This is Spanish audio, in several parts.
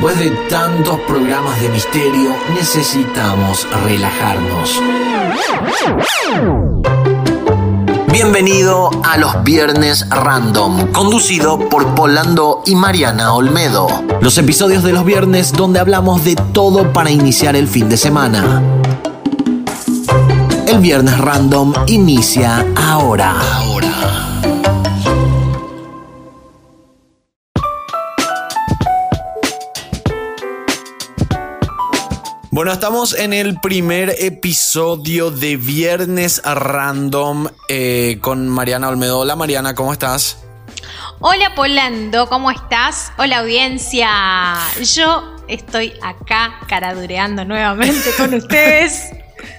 Después de tantos programas de misterio, necesitamos relajarnos. Bienvenido a los Viernes Random, conducido por Polando y Mariana Olmedo. Los episodios de los viernes donde hablamos de todo para iniciar el fin de semana. El Viernes Random inicia ahora. Ahora. Bueno, estamos en el primer episodio de Viernes Random eh, con Mariana Olmedo. Hola Mariana, ¿cómo estás? Hola Polando, ¿cómo estás? Hola audiencia. Yo estoy acá caradureando nuevamente con ustedes.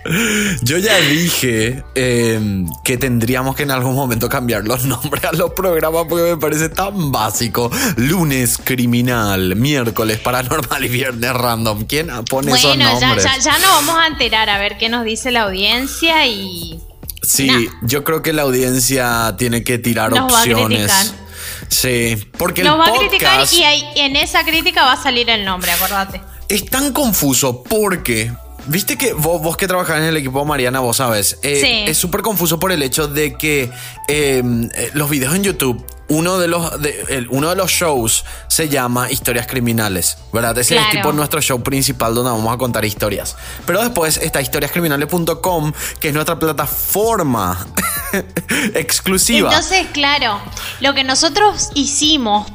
Yo ya dije em, que tendríamos que en algún momento cambiar los nombres a los programas porque me parece tan básico. Lunes criminal, miércoles paranormal y viernes random. ¿Quién pone esos nombres? Bueno, ya, ya, nos vamos a enterar a ver qué nos dice la audiencia y... Sí, yo creo que la audiencia tiene que tirar opciones. Sí, porque nos va a criticar y en esa crítica va a salir el nombre, acordate. Es tan confuso porque Viste que vos, que trabajás en el equipo Mariana, vos sabes, eh, es súper confuso por el hecho de que em, eh, los videos en YouTube, uno de los, uno de los shows se llama Historias Criminales, ¿verdad? Ese es tipo nuestro show principal donde vamos a contar historias. Pero después está historiascriminales.com, que es nuestra plataforma exclusiva. Entonces, claro, lo que nosotros hicimos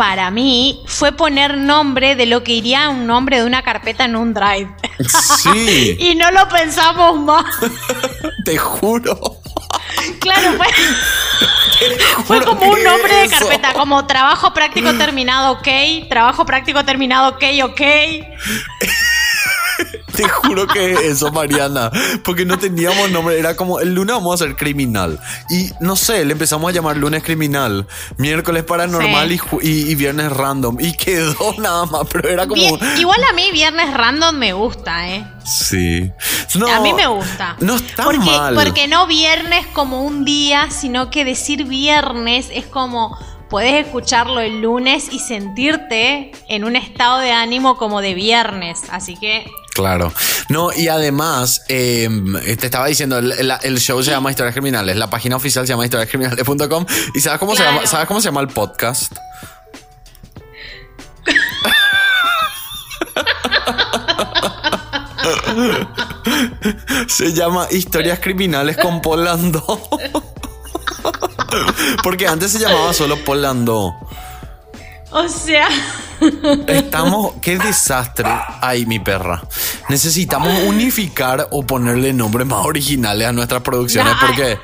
para mí fue poner nombre de lo que iría un nombre de una carpeta en un drive. Sí. y no lo pensamos más. Te juro. Claro, fue, fue como un nombre de carpeta, como trabajo práctico terminado, ok, trabajo práctico terminado, ok, ok. Te juro que eso, Mariana. Porque no teníamos nombre. Era como el lunes vamos a ser criminal. Y no sé, le empezamos a llamar lunes criminal, miércoles paranormal y, viernes random. Y quedó nada más. Pero era como. igual a mí viernes random me gusta, ¿eh? Sí. a mí me gusta. No está porque, mal. Porque no viernes como un día, sino que decir viernes es como puedes escucharlo el lunes y sentirte en un estado de ánimo como de viernes. Así que Claro. No, y además, em, te estaba diciendo, el, show se llama Historias Criminales, la página oficial se llama historiascriminales.com. ¿Y sabes cómo, se llama, sabes cómo se llama el podcast? se llama Historias Criminales con Polando. Porque antes se llamaba solo Polando. O sea. Estamos. Qué desastre. Ay, mi perra. Necesitamos unificar o ponerle nombres más originales a nuestras producciones porque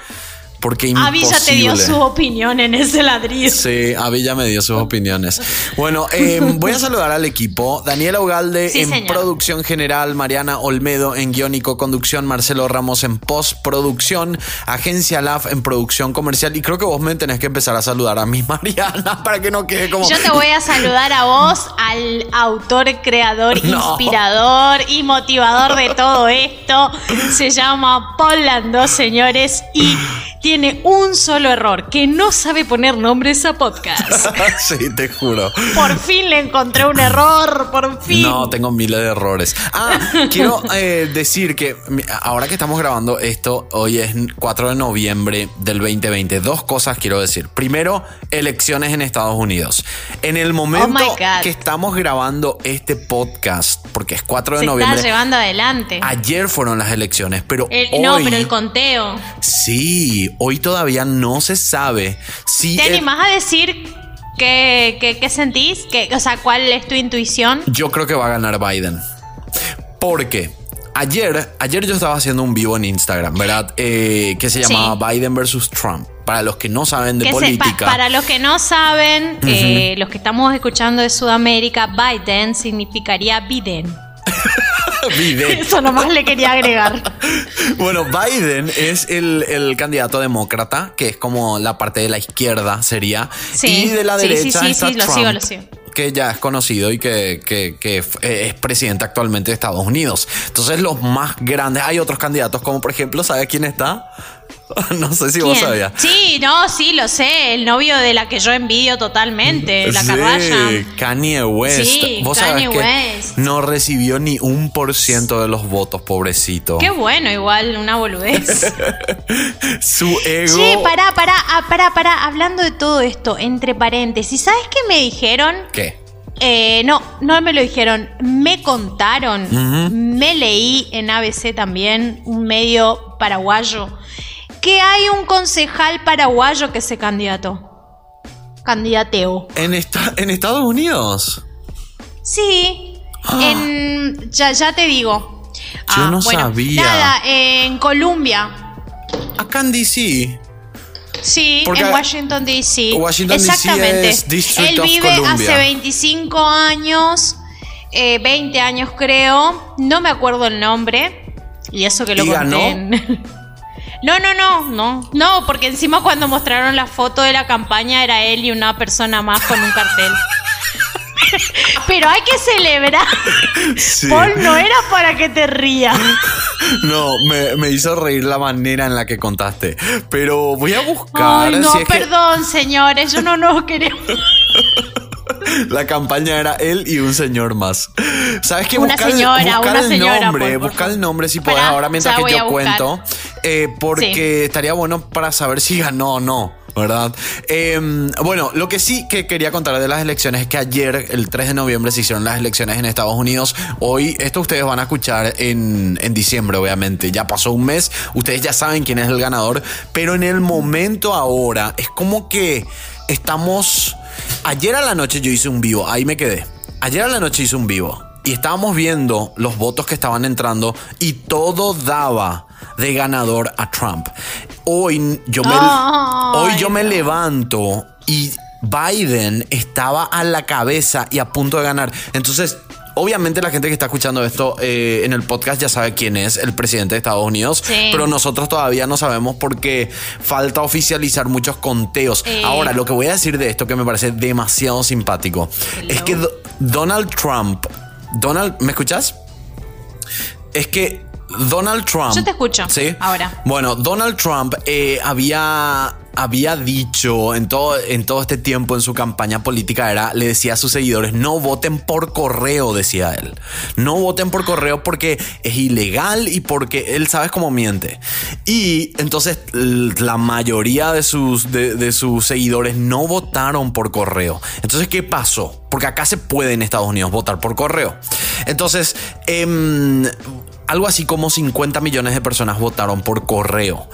porque imposible. te dio su opinión en ese ladrillo. Sí, Avilla me dio sus opiniones. Bueno, em, voy a saludar al equipo. Daniela Ugalde en producción general, Mariana Olmedo en guion y co-conducción, Marcelo Ramos en postproducción, Agencia LAF en producción comercial. Y creo que vos me tenés que empezar a saludar a mi Mariana, para que no quede como... Yo te voy a saludar a vos, al autor, creador, inspirador y motivador de todo esto. Se llama Paul Landó, señores, y tiene un solo error, que no sabe poner nombres a podcast. sí, te juro. Por fin le encontré un error, por fin. No, tengo miles de errores. Ah, quiero eh, decir que ahora que estamos grabando esto, hoy es 4 de noviembre del 2020. Dos cosas quiero decir. Primero, elecciones en Estados Unidos. En el momento oh que estamos grabando este podcast, porque es 4 de Se noviembre. Está llevando adelante. Ayer fueron las elecciones, pero hoy, No, pero el conteo. Sí, hoy todavía no se sabe si... ¿Te animás a decir qué, sentís? o sea, ¿cuál es tu intuición? Yo creo que va a ganar Biden. Porque ayer, ayer yo estaba haciendo un vivo en Instagram, ¿verdad? Eh, que se llamaba Biden versus Trump. Para los que no saben de política. para los que no saben, eh, los que estamos escuchando de Sudamérica, Biden significaría Biden. Eso nomás le quería agregar. bueno, Biden es el, candidato demócrata, que es como la parte de la izquierda sería. Y de la derecha sí, está Trump, Que ya es conocido y que, es presidente actualmente de Estados Unidos. Entonces, los más grandes, hay otros candidatos, como por ejemplo, ¿sabe quién está? no sé si vos sabías. Sí, no, sí, lo sé. El novio de la que yo envidio totalmente, la sí, Kanye West. Sí, vos Kanye West. no recibió ni un por ciento de los votos, pobrecito. Qué bueno, igual, una boludez. Su ego. Sí, pará, pará, ah, pará, pará. Hablando de todo esto, entre paréntesis, ¿sabes qué me dijeron? ¿Qué? Eh, no, no me lo dijeron, me contaron, me leí en ABC también, un medio paraguayo, que hay un concejal paraguayo que se candidató. Candidateo. ¿En, ¿En Estados Unidos? Sí. Ah. En, ya, te digo. Yo ah, no sabía. Nada, en Colombia. Acá en DC. Sí, en Washington DC. Exactamente. Él vive hace 25 años, 20 eh, años creo. No me acuerdo el nombre. Y eso que lo ¿Y conté. No, no, no, no. No, porque encima cuando mostraron la foto de la campaña era él y una persona más con un cartel. Pero hay que celebrar. Paul, no era para que te rías. No, me, hizo reír la manera en la que contaste. Pero voy a buscar. Ay, no, perdón, señores, yo no nos queremos. La campaña era él y un señor más. ¿Sabes qué? Una señora, una el señora. Nombre, busca el nombre si puedes ahora mientras que yo cuento. Eh, porque estaría bueno para saber si ganó o no. ¿verdad? Em, bueno, lo que sí que quería contar de las elecciones es que ayer, el 3 de noviembre, se hicieron las elecciones en Estados Unidos. Hoy, esto ustedes van a escuchar en, en diciembre, obviamente. Ya pasó un mes, ustedes ya saben quién es el ganador, pero en el momento ahora es como que estamos... Ayer a la noche yo hice un vivo, ahí me quedé. Ayer a la noche hice un vivo y estábamos viendo los votos que estaban entrando y todo daba de ganador a Trump. Hoy yo me, hoy yo me levanto y Biden estaba a la cabeza y a punto de ganar. Entonces, obviamente la gente que está escuchando esto eh, en el podcast ya sabe quién es el presidente de Estados Unidos, pero nosotros todavía no sabemos porque falta oficializar muchos conteos. Ahora, lo que voy a decir de esto que me parece demasiado simpático es que Donald Trump, Donald, ¿me escuchas? Es que Donald Trump. Yo te escucho. Sí. Ahora. Bueno, Donald Trump eh, había había dicho en todo, en todo este tiempo en su campaña política era, le decía a sus seguidores, no voten por correo, decía él. No voten por correo porque es ilegal y porque él sabes cómo miente. Y entonces la mayoría de sus, de, sus seguidores no votaron por correo. Entonces, ¿qué pasó? Porque acá se puede en Estados Unidos votar por correo. Entonces, em, algo así como 50 millones de personas votaron por correo.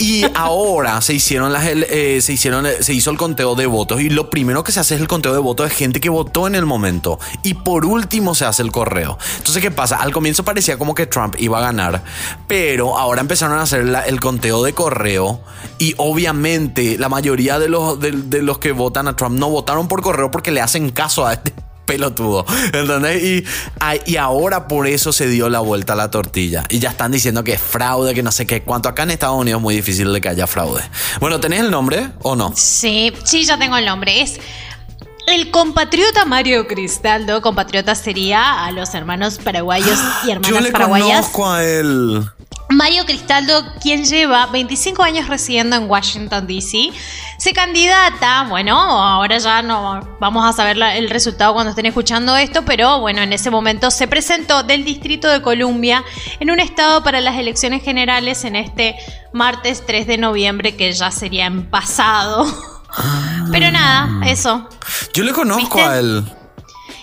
Y ahora se hicieron las eh, se hicieron se hizo el conteo de votos y lo primero que se hace es el conteo de votos de gente que votó en el momento y por último se hace el correo. Entonces qué pasa? Al comienzo parecía como que Trump iba a ganar, pero ahora empezaron a hacer el conteo de correo y obviamente la mayoría de los de los que votan a Trump no votaron por correo porque le hacen caso a este pelotudo. ¿Entendés? Y, y ahora por eso se dio la vuelta a la tortilla. Y ya están diciendo que es fraude, que no sé qué. Cuanto acá en Estados Unidos es muy difícil de que haya fraude. Bueno, ¿tenés el nombre o no? Sí, sí, ya tengo el nombre. Es el compatriota Mario Cristaldo, compatriota sería a los hermanos paraguayos y hermanas Yo le Conozco a él. Mario Cristaldo, quien lleva 25 años residiendo en Washington, D.C., se candidata, bueno, ahora ya no vamos a saber el resultado cuando estén escuchando esto, pero bueno, en ese momento se presentó del Distrito de Columbia en un estado para las elecciones generales en este martes 3 de noviembre, que ya sería en pasado. pero nada, eso. Yo le conozco a él.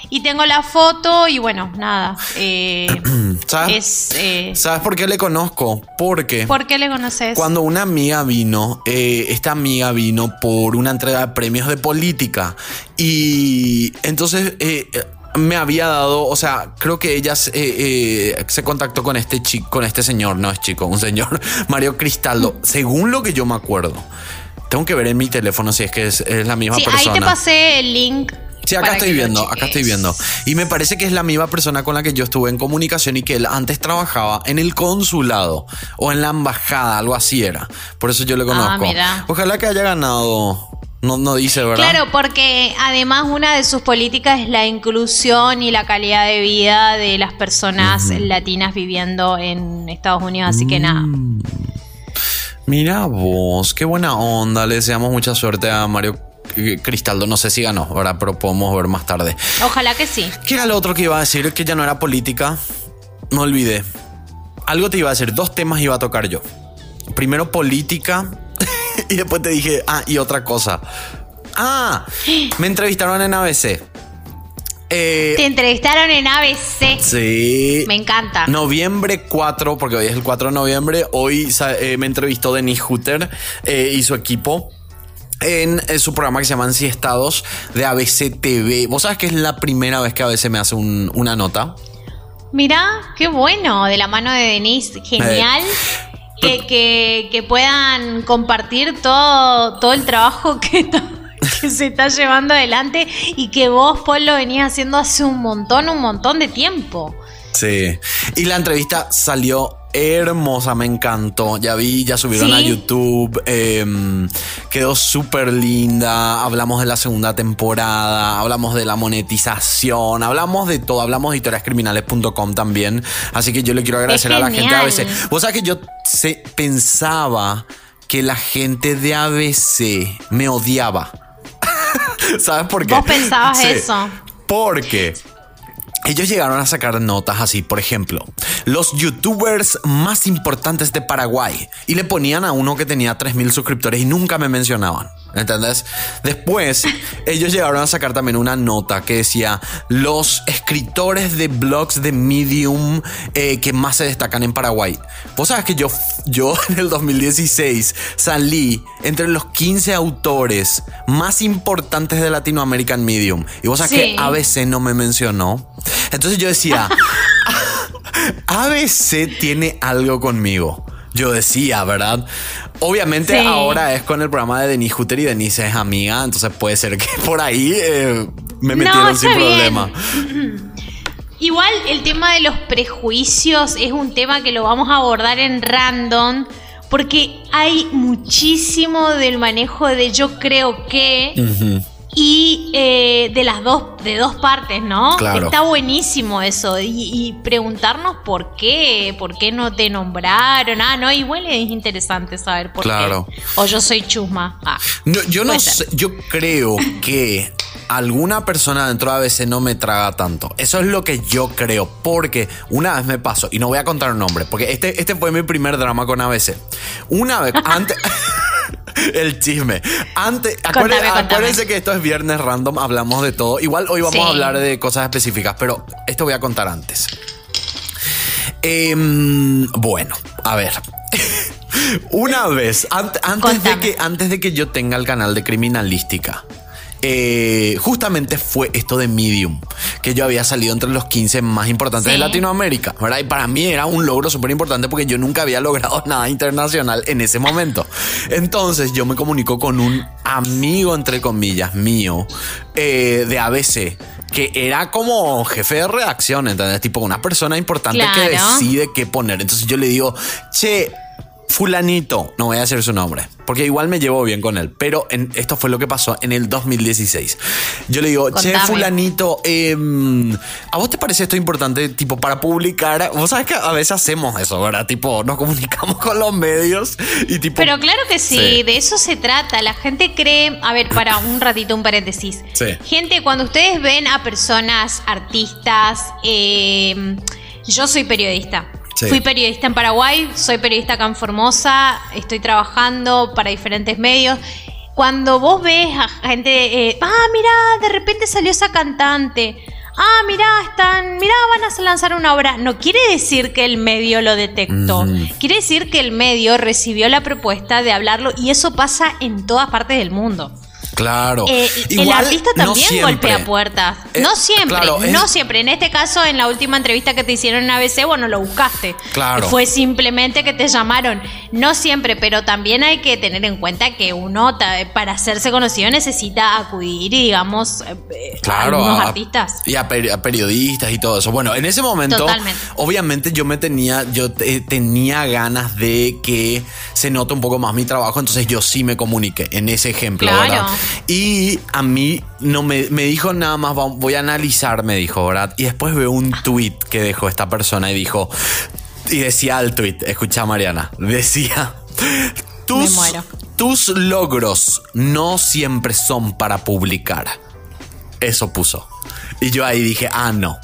Y tengo la foto y bueno, nada. Eh, ¿Sabes? Eh, ¿Sabes por qué le conozco? Porque... ¿Por qué le conoces? Cuando una amiga vino, eh, esta amiga vino por una entrega de premios de política y entonces... me había dado, o sea, creo que ella se contactó con este chico, con este señor, no es chico, un señor, Mario Cristaldo, según lo que yo me acuerdo. Tengo que ver en mi teléfono si es que es, la misma persona. Ahí te pasé el link Sí, acá estoy viendo, acá estoy viendo. Y me parece que es la misma persona con la que yo estuve en comunicación y que él antes trabajaba en el consulado o en la embajada, algo así era. Por eso yo le ah, conozco. Ojalá que haya ganado. No, no dice, ¿verdad? Claro, porque además una de sus políticas es la inclusión y la calidad de vida de las personas latinas viviendo en Estados Unidos, así que nada. Mm. Mira vos, qué buena onda. Le deseamos mucha suerte a Mario Cristaldo. No sé si ganó, ahora Pero podemos ver más tarde. Ojalá que sí. ¿Qué era lo otro que iba a decir? Que ya no era política. No olvidé. Algo te iba a decir. Dos temas iba a tocar yo. Primero política. y después te dije, ah, y otra cosa. Ah, me entrevistaron en ABC. Eh, Te entrevistaron en ABC. Sí. Me encanta. Noviembre 4, porque hoy es el 4 de noviembre. Hoy eh, me entrevistó Denis Hutter eh, y su equipo en, su programa que se llama Estados de ABC TV. ¿Vos sabés que es la primera vez que ABC me hace una nota? Mirá, qué bueno, de la mano de Denise, genial. Que, que, puedan compartir todo, todo el trabajo que, que se está llevando adelante y que vos, Paul, lo venías haciendo hace un montón, un montón de tiempo. Sí. Y la entrevista salió hermosa, me encantó. Ya vi, ya subieron a YouTube. Em, quedó súper linda. Hablamos de la segunda temporada, hablamos de la monetización, hablamos de todo. Hablamos de historiascriminales.com también. Así que yo le quiero agradecer a la gente de ABC. Vos sabés que yo pensaba que la gente de ABC me odiaba. ¿Sabes por qué? Vos pensabas eso. Porque ellos llegaron a sacar notas así, por ejemplo, los youtubers más importantes de Paraguay. Y le ponían a uno que tenía 3.000 suscriptores y nunca me mencionaban. ¿Entendés? Después, ellos llegaron a sacar también una nota que decía los escritores de blogs de Medium eh, que más se destacan en Paraguay. Vos sabes que yo, yo en el 2016 salí entre los 15 autores más importantes de Latinoamérica en Medium. Y vos sabes que ABC no me mencionó. Entonces yo decía, ABC tiene algo conmigo. Yo decía, ¿verdad? Obviamente ahora es con el programa de Denise Hutter y Denise es amiga, entonces puede ser que por ahí eh, me metieron sin problema. Igual el tema de los prejuicios es un tema que lo vamos a abordar en random porque hay muchísimo del manejo de yo creo que y eh, de las dos, de dos partes, ¿no? Está buenísimo eso. Y, preguntarnos por qué, por qué no te nombraron. Ah, no, igual es interesante saber por claro. qué. O yo soy chusma. Ah, yo no sé, yo creo que alguna persona dentro de ABC no me traga tanto. Eso es lo que yo creo. Porque una vez me pasó, y no voy a contar un nombre, porque este, este fue mi primer drama con ABC. Una vez, antes. el chisme. Antes, acuérdense, que esto es viernes random, hablamos de todo. Igual hoy vamos a hablar de cosas específicas, pero esto voy a contar antes. Em, bueno, a ver. Una vez, antes, de que, antes de que yo tenga el canal de criminalística, eh, justamente fue esto de Medium, que yo había salido entre los 15 más importantes de Latinoamérica, ¿verdad? Y para mí era un logro súper importante porque yo nunca había logrado nada internacional en ese momento. Entonces yo me comunico con un amigo, entre comillas, mío, eh, de ABC que era como jefe de redacción, ¿entendés? Tipo una persona importante que decide qué poner. Entonces yo le digo, che, fulanito, no voy a decir su nombre, porque igual me llevo bien con él, pero en, esto fue lo que pasó en el 2016. Yo le digo, che, fulanito, em, ¿a vos te parece esto importante, tipo, para publicar? Vos sabés que a veces hacemos eso, ¿verdad? Tipo, nos comunicamos con los medios y tipo... Pero claro que sí, de eso se trata. La gente cree, a ver, para un ratito, un paréntesis. Sí. Gente, cuando ustedes ven a personas, artistas, em, yo soy periodista. Fui periodista en Paraguay, soy periodista acá en Formosa, estoy trabajando para diferentes medios. Cuando vos ves a gente, eh, ah, mira, de repente salió esa cantante. Ah, mira, están, mira, van a lanzar una obra. No quiere decir que el medio lo detectó. Quiere decir que el medio recibió la propuesta de hablarlo y eso pasa en todas partes del mundo. Claro. Eh, el artista también golpea puertas. Eh, no siempre, no siempre. En este caso, en la última entrevista que te hicieron en ABC, bueno, lo buscaste. Claro. Fue simplemente que te llamaron. No siempre, pero también hay que tener en cuenta que uno, para hacerse conocido, necesita acudir y, digamos, eh, a algunos artistas. Y a, periodistas y todo eso. Bueno, en ese momento, obviamente yo me tenía, yo tenía ganas de que se note un poco más mi trabajo, entonces yo sí me comuniqué en ese ejemplo, claro. Y a mí no me, dijo nada más, voy a analizar, me dijo, ¿verdad? Y después veo un tweet que dejó esta persona y dijo, y decía el tweet, escucha Mariana, decía, tus, tus logros no siempre son para publicar. Eso puso. Y yo ahí dije, ah, no.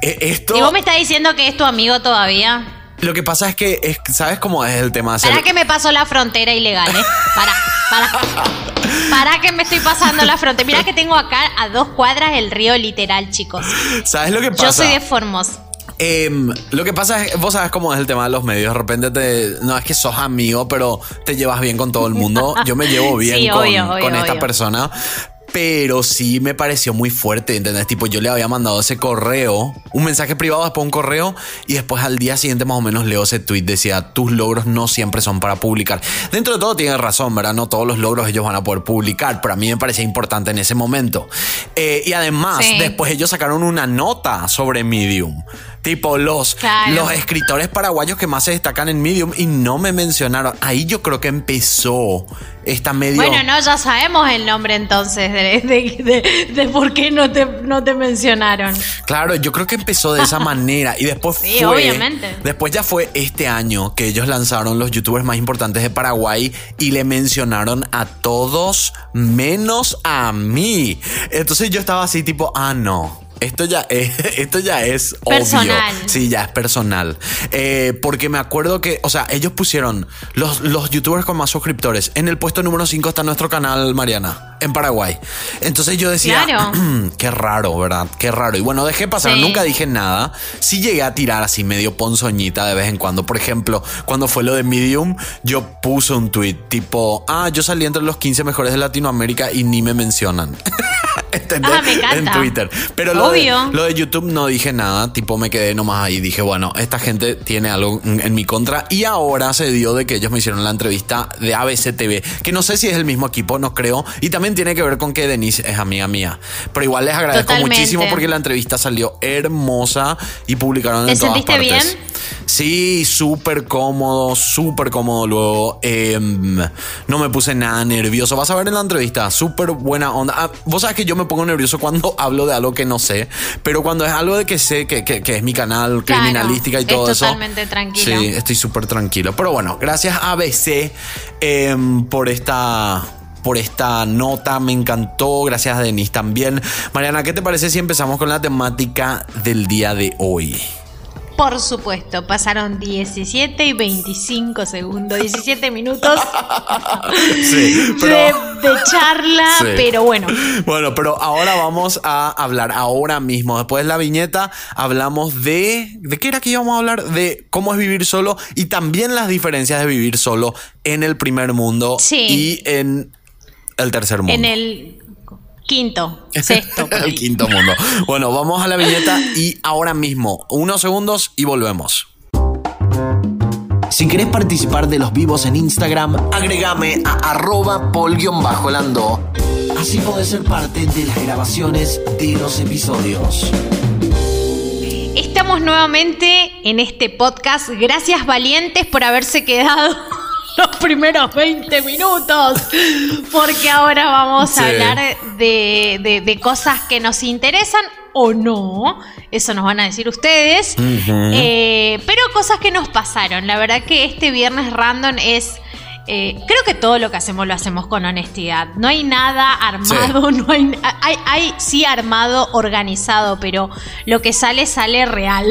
E, esto... ¿Y vos me estás diciendo que es tu amigo todavía? Lo que pasa es que, ¿sabes cómo es el tema? Para que me pasó la frontera ilegal, ¿eh? Para, para. Para que me estoy pasando la frontera. Mira que tengo acá a dos cuadras el río literal, chicos. ¿Sabes lo que pasa? Yo soy de Formos. Em, lo que pasa es, vos sabes cómo es el tema de los medios. De repente te, no es que sos amigo, pero te llevas bien con todo el mundo. Yo me llevo bien con, esta persona. Pero sí me pareció muy fuerte, ¿entendés? Tipo, yo le había mandado ese correo, un mensaje privado, después un correo, y después al día siguiente más o menos leo ese tweet, decía, tus logros no siempre son para publicar. Dentro de todo tiene razón, ¿verdad? No todos los logros ellos van a poder publicar, pero a mí me parecía importante en ese momento. Eh, y además, después ellos sacaron una nota sobre Medium. Tipo, los, los escritores paraguayos que más se destacan en Medium y no me mencionaron. Ahí yo creo que empezó esta medio. Bueno, no, ya sabemos el nombre entonces de, por qué no te, no te mencionaron. Claro, yo creo que empezó de esa manera y después sí, obviamente. Después ya fue este año que ellos lanzaron los youtubers más importantes de Paraguay y le mencionaron a todos menos a mí. Entonces yo estaba así tipo, ah, no esto ya es, esto ya es personal. obvio. Sí, ya es personal. Eh, porque me acuerdo que, o sea, ellos pusieron los, los youtubers con más suscriptores. En el puesto número 5 está nuestro canal, Mariana, en Paraguay. Entonces yo decía, qué raro, ¿verdad? Qué raro. Y bueno, dejé pasar, nunca dije nada. Sí llegué a tirar así medio ponzoñita de vez en cuando. Por ejemplo, cuando fue lo de Medium, yo puse un tweet tipo, ah, yo salí entre los 15 mejores de Latinoamérica y ni me mencionan. Ah, me encanta. En Twitter. Pero lo de, lo de, YouTube no dije nada, tipo me quedé nomás ahí. Dije, bueno, esta gente tiene algo en mi contra. Y ahora se dio de que ellos me hicieron la entrevista de ABC TV, que no sé si es el mismo equipo, no creo. Y también tiene que ver con que Denise es amiga mía. Pero igual les agradezco muchísimo porque la entrevista salió hermosa y publicaron en ¿Te todas sentiste bien? Sí, súper cómodo, súper cómodo luego. Em, no me puse nada nervioso. Vas a ver en la entrevista, súper buena onda. Ah, vos sabes que yo me pongo nervioso cuando hablo de algo que no sé, pero cuando es algo de que sé que, es mi canal, criminalística y todo eso. Totalmente tranquilo. Sí, estoy súper tranquilo. Pero bueno, gracias a ABC em, por esta por esta nota, me encantó, gracias a Denise también. Mariana, ¿qué te parece si empezamos con la temática del día de hoy? Por supuesto, pasaron 17 y 25 segundos, 17 minutos de, charla, pero bueno. Bueno, pero ahora vamos a hablar, ahora mismo, después de la viñeta, hablamos de... ¿De qué era que íbamos a hablar? De cómo es vivir solo y también las diferencias de vivir solo en el primer mundo y en el tercer mundo. En el Quinto, sexto. el quinto mundo. Bueno, vamos a la viñeta y ahora mismo, unos segundos y volvemos. Si querés participar de los vivos en Instagram, agregame a arroba pol-lando. Así podés ser parte de las grabaciones de los episodios. Estamos nuevamente en este podcast. Gracias valientes por haberse quedado los primeros 20 minutos, porque ahora vamos a hablar de, cosas que nos interesan o no, eso nos van a decir ustedes, eh, pero cosas que nos pasaron. La verdad que este viernes random es... Eh, creo que todo lo que hacemos lo hacemos con honestidad. No hay nada armado, no hay, hay, hay sí armado, organizado, pero lo que sale sale real.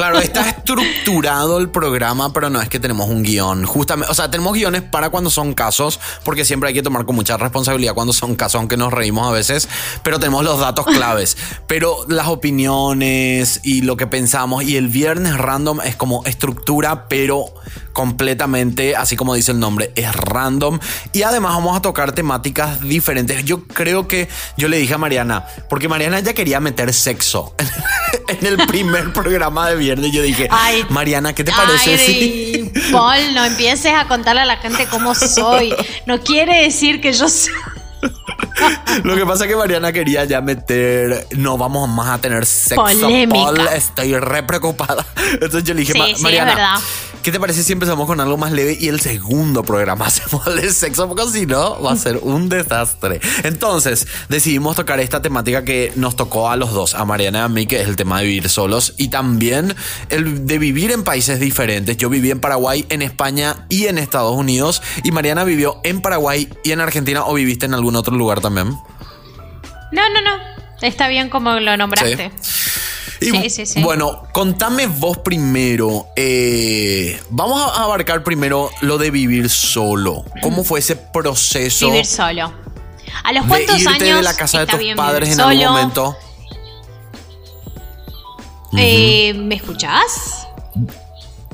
Claro, está estructurado el programa, pero no es que tenemos un guion. Justamente, o sea, tenemos guiones para cuando son casos, porque siempre hay que tomar con mucha responsabilidad cuando son casos, aunque nos reímos a veces, pero tenemos los datos claves. Pero las opiniones y lo que pensamos y el viernes random es como estructura, pero completamente, así como dice el nombre, es random. Y además vamos a tocar temáticas diferentes. Yo creo que yo le dije a Mariana, porque Mariana ya quería meter sexo en el primer programa de viernes. Yo dije, Mariana, ¿qué te parece? Ay, Paul, no empieces a contarle a la gente cómo soy. No quiere decir que yo soy... Lo que pasa es que Mariana quería ya meter. No vamos más a tener sexo. Paul, estoy re preocupada. Entonces yo le dije, Mariana. ¿Qué te parece si empezamos con algo más leve y el segundo programa hacemos el de sexo? Porque si no, va a ser un desastre. Entonces, decidimos tocar esta temática que nos tocó a los dos, a Mariana y a mí, que es el tema de vivir solos y también el de vivir en países diferentes. Yo viví en Paraguay, en España y en Estados Unidos. Y Mariana vivió en Paraguay y en Argentina o viviste en algún otro lugar también. No, no, no. Está bien como lo nombraste. Sí. Sí, sí, Bueno, contame vos primero. Eh, vamos a abarcar primero lo de vivir solo. ¿Cómo fue ese proceso? Vivir solo. ¿A los cuántos años? de la casa de tus padres en algún momento. Eh, ¿Me escuchás?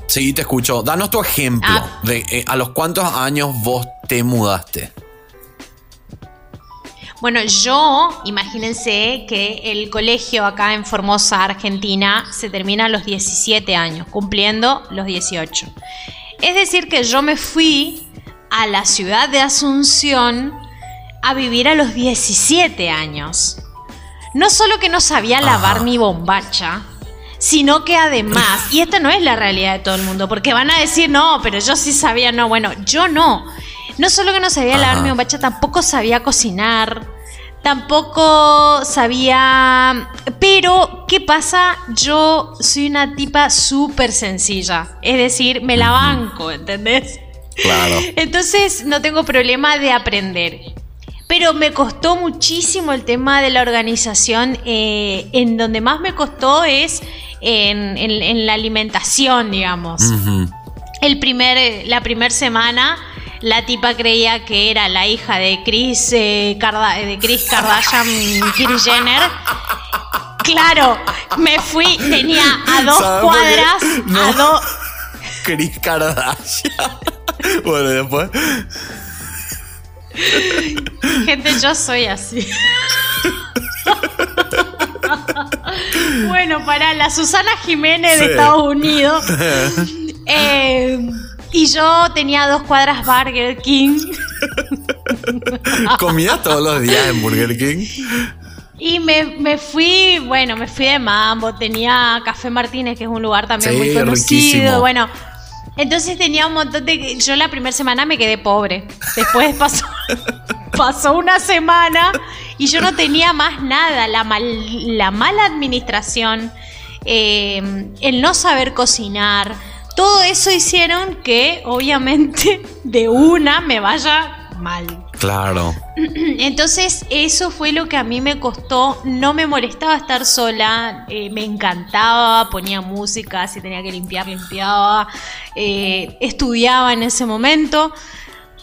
Sí, te escucho. Danos tu ejemplo ah. de eh, a los cuántos años vos te mudaste. Bueno, yo, imagínense que el colegio acá en Formosa, Argentina, se termina a los 17 años, cumpliendo los 18. Es decir, que yo me fui a la ciudad de Asunción a vivir a los 17 años. No solo que no sabía lavar mi bombacha, sino que además, y esta no es la realidad de todo el mundo, porque van a decir, no, pero yo sí sabía, no, bueno, yo no. No solo que no sabía lavar mi bombacha, tampoco sabía cocinar, tampoco sabía... Pero, ¿qué pasa? Yo soy una tipa súper sencilla, es decir, me la banco, ¿entendés? Claro. Entonces no tengo problema de aprender. Pero me costó muchísimo el tema de la organización. Eh, en donde más me costó es en, la alimentación, digamos. El primer, la primera semana la tipa creía que era la hija de Chris, eh, de Chris Kardashian, Kris Jenner. Claro, me fui, tenía a dos cuadras, a dos... Chris Kardashian. bueno, después... Gente, yo soy así. bueno, para la Susana Jiménez de Estados Unidos. Eh, y yo tenía dos cuadras Burger King. ¿Comía todos los días en Burger King? Y me, fui, bueno, me fui de mambo. Tenía Café Martínez, que es un lugar también muy conocido. Bueno, entonces tenía un montón de. Yo la primera semana me quedé pobre. Después pasó, pasó una semana y yo no tenía más nada. La, la mala administración, eh, el no saber cocinar, todo eso hicieron que obviamente de una me vaya mal. Claro. Entonces eso fue lo que a mí me costó. No me molestaba estar sola, eh, me encantaba, ponía música, si tenía que limpiar, limpiaba, eh, estudiaba en ese momento.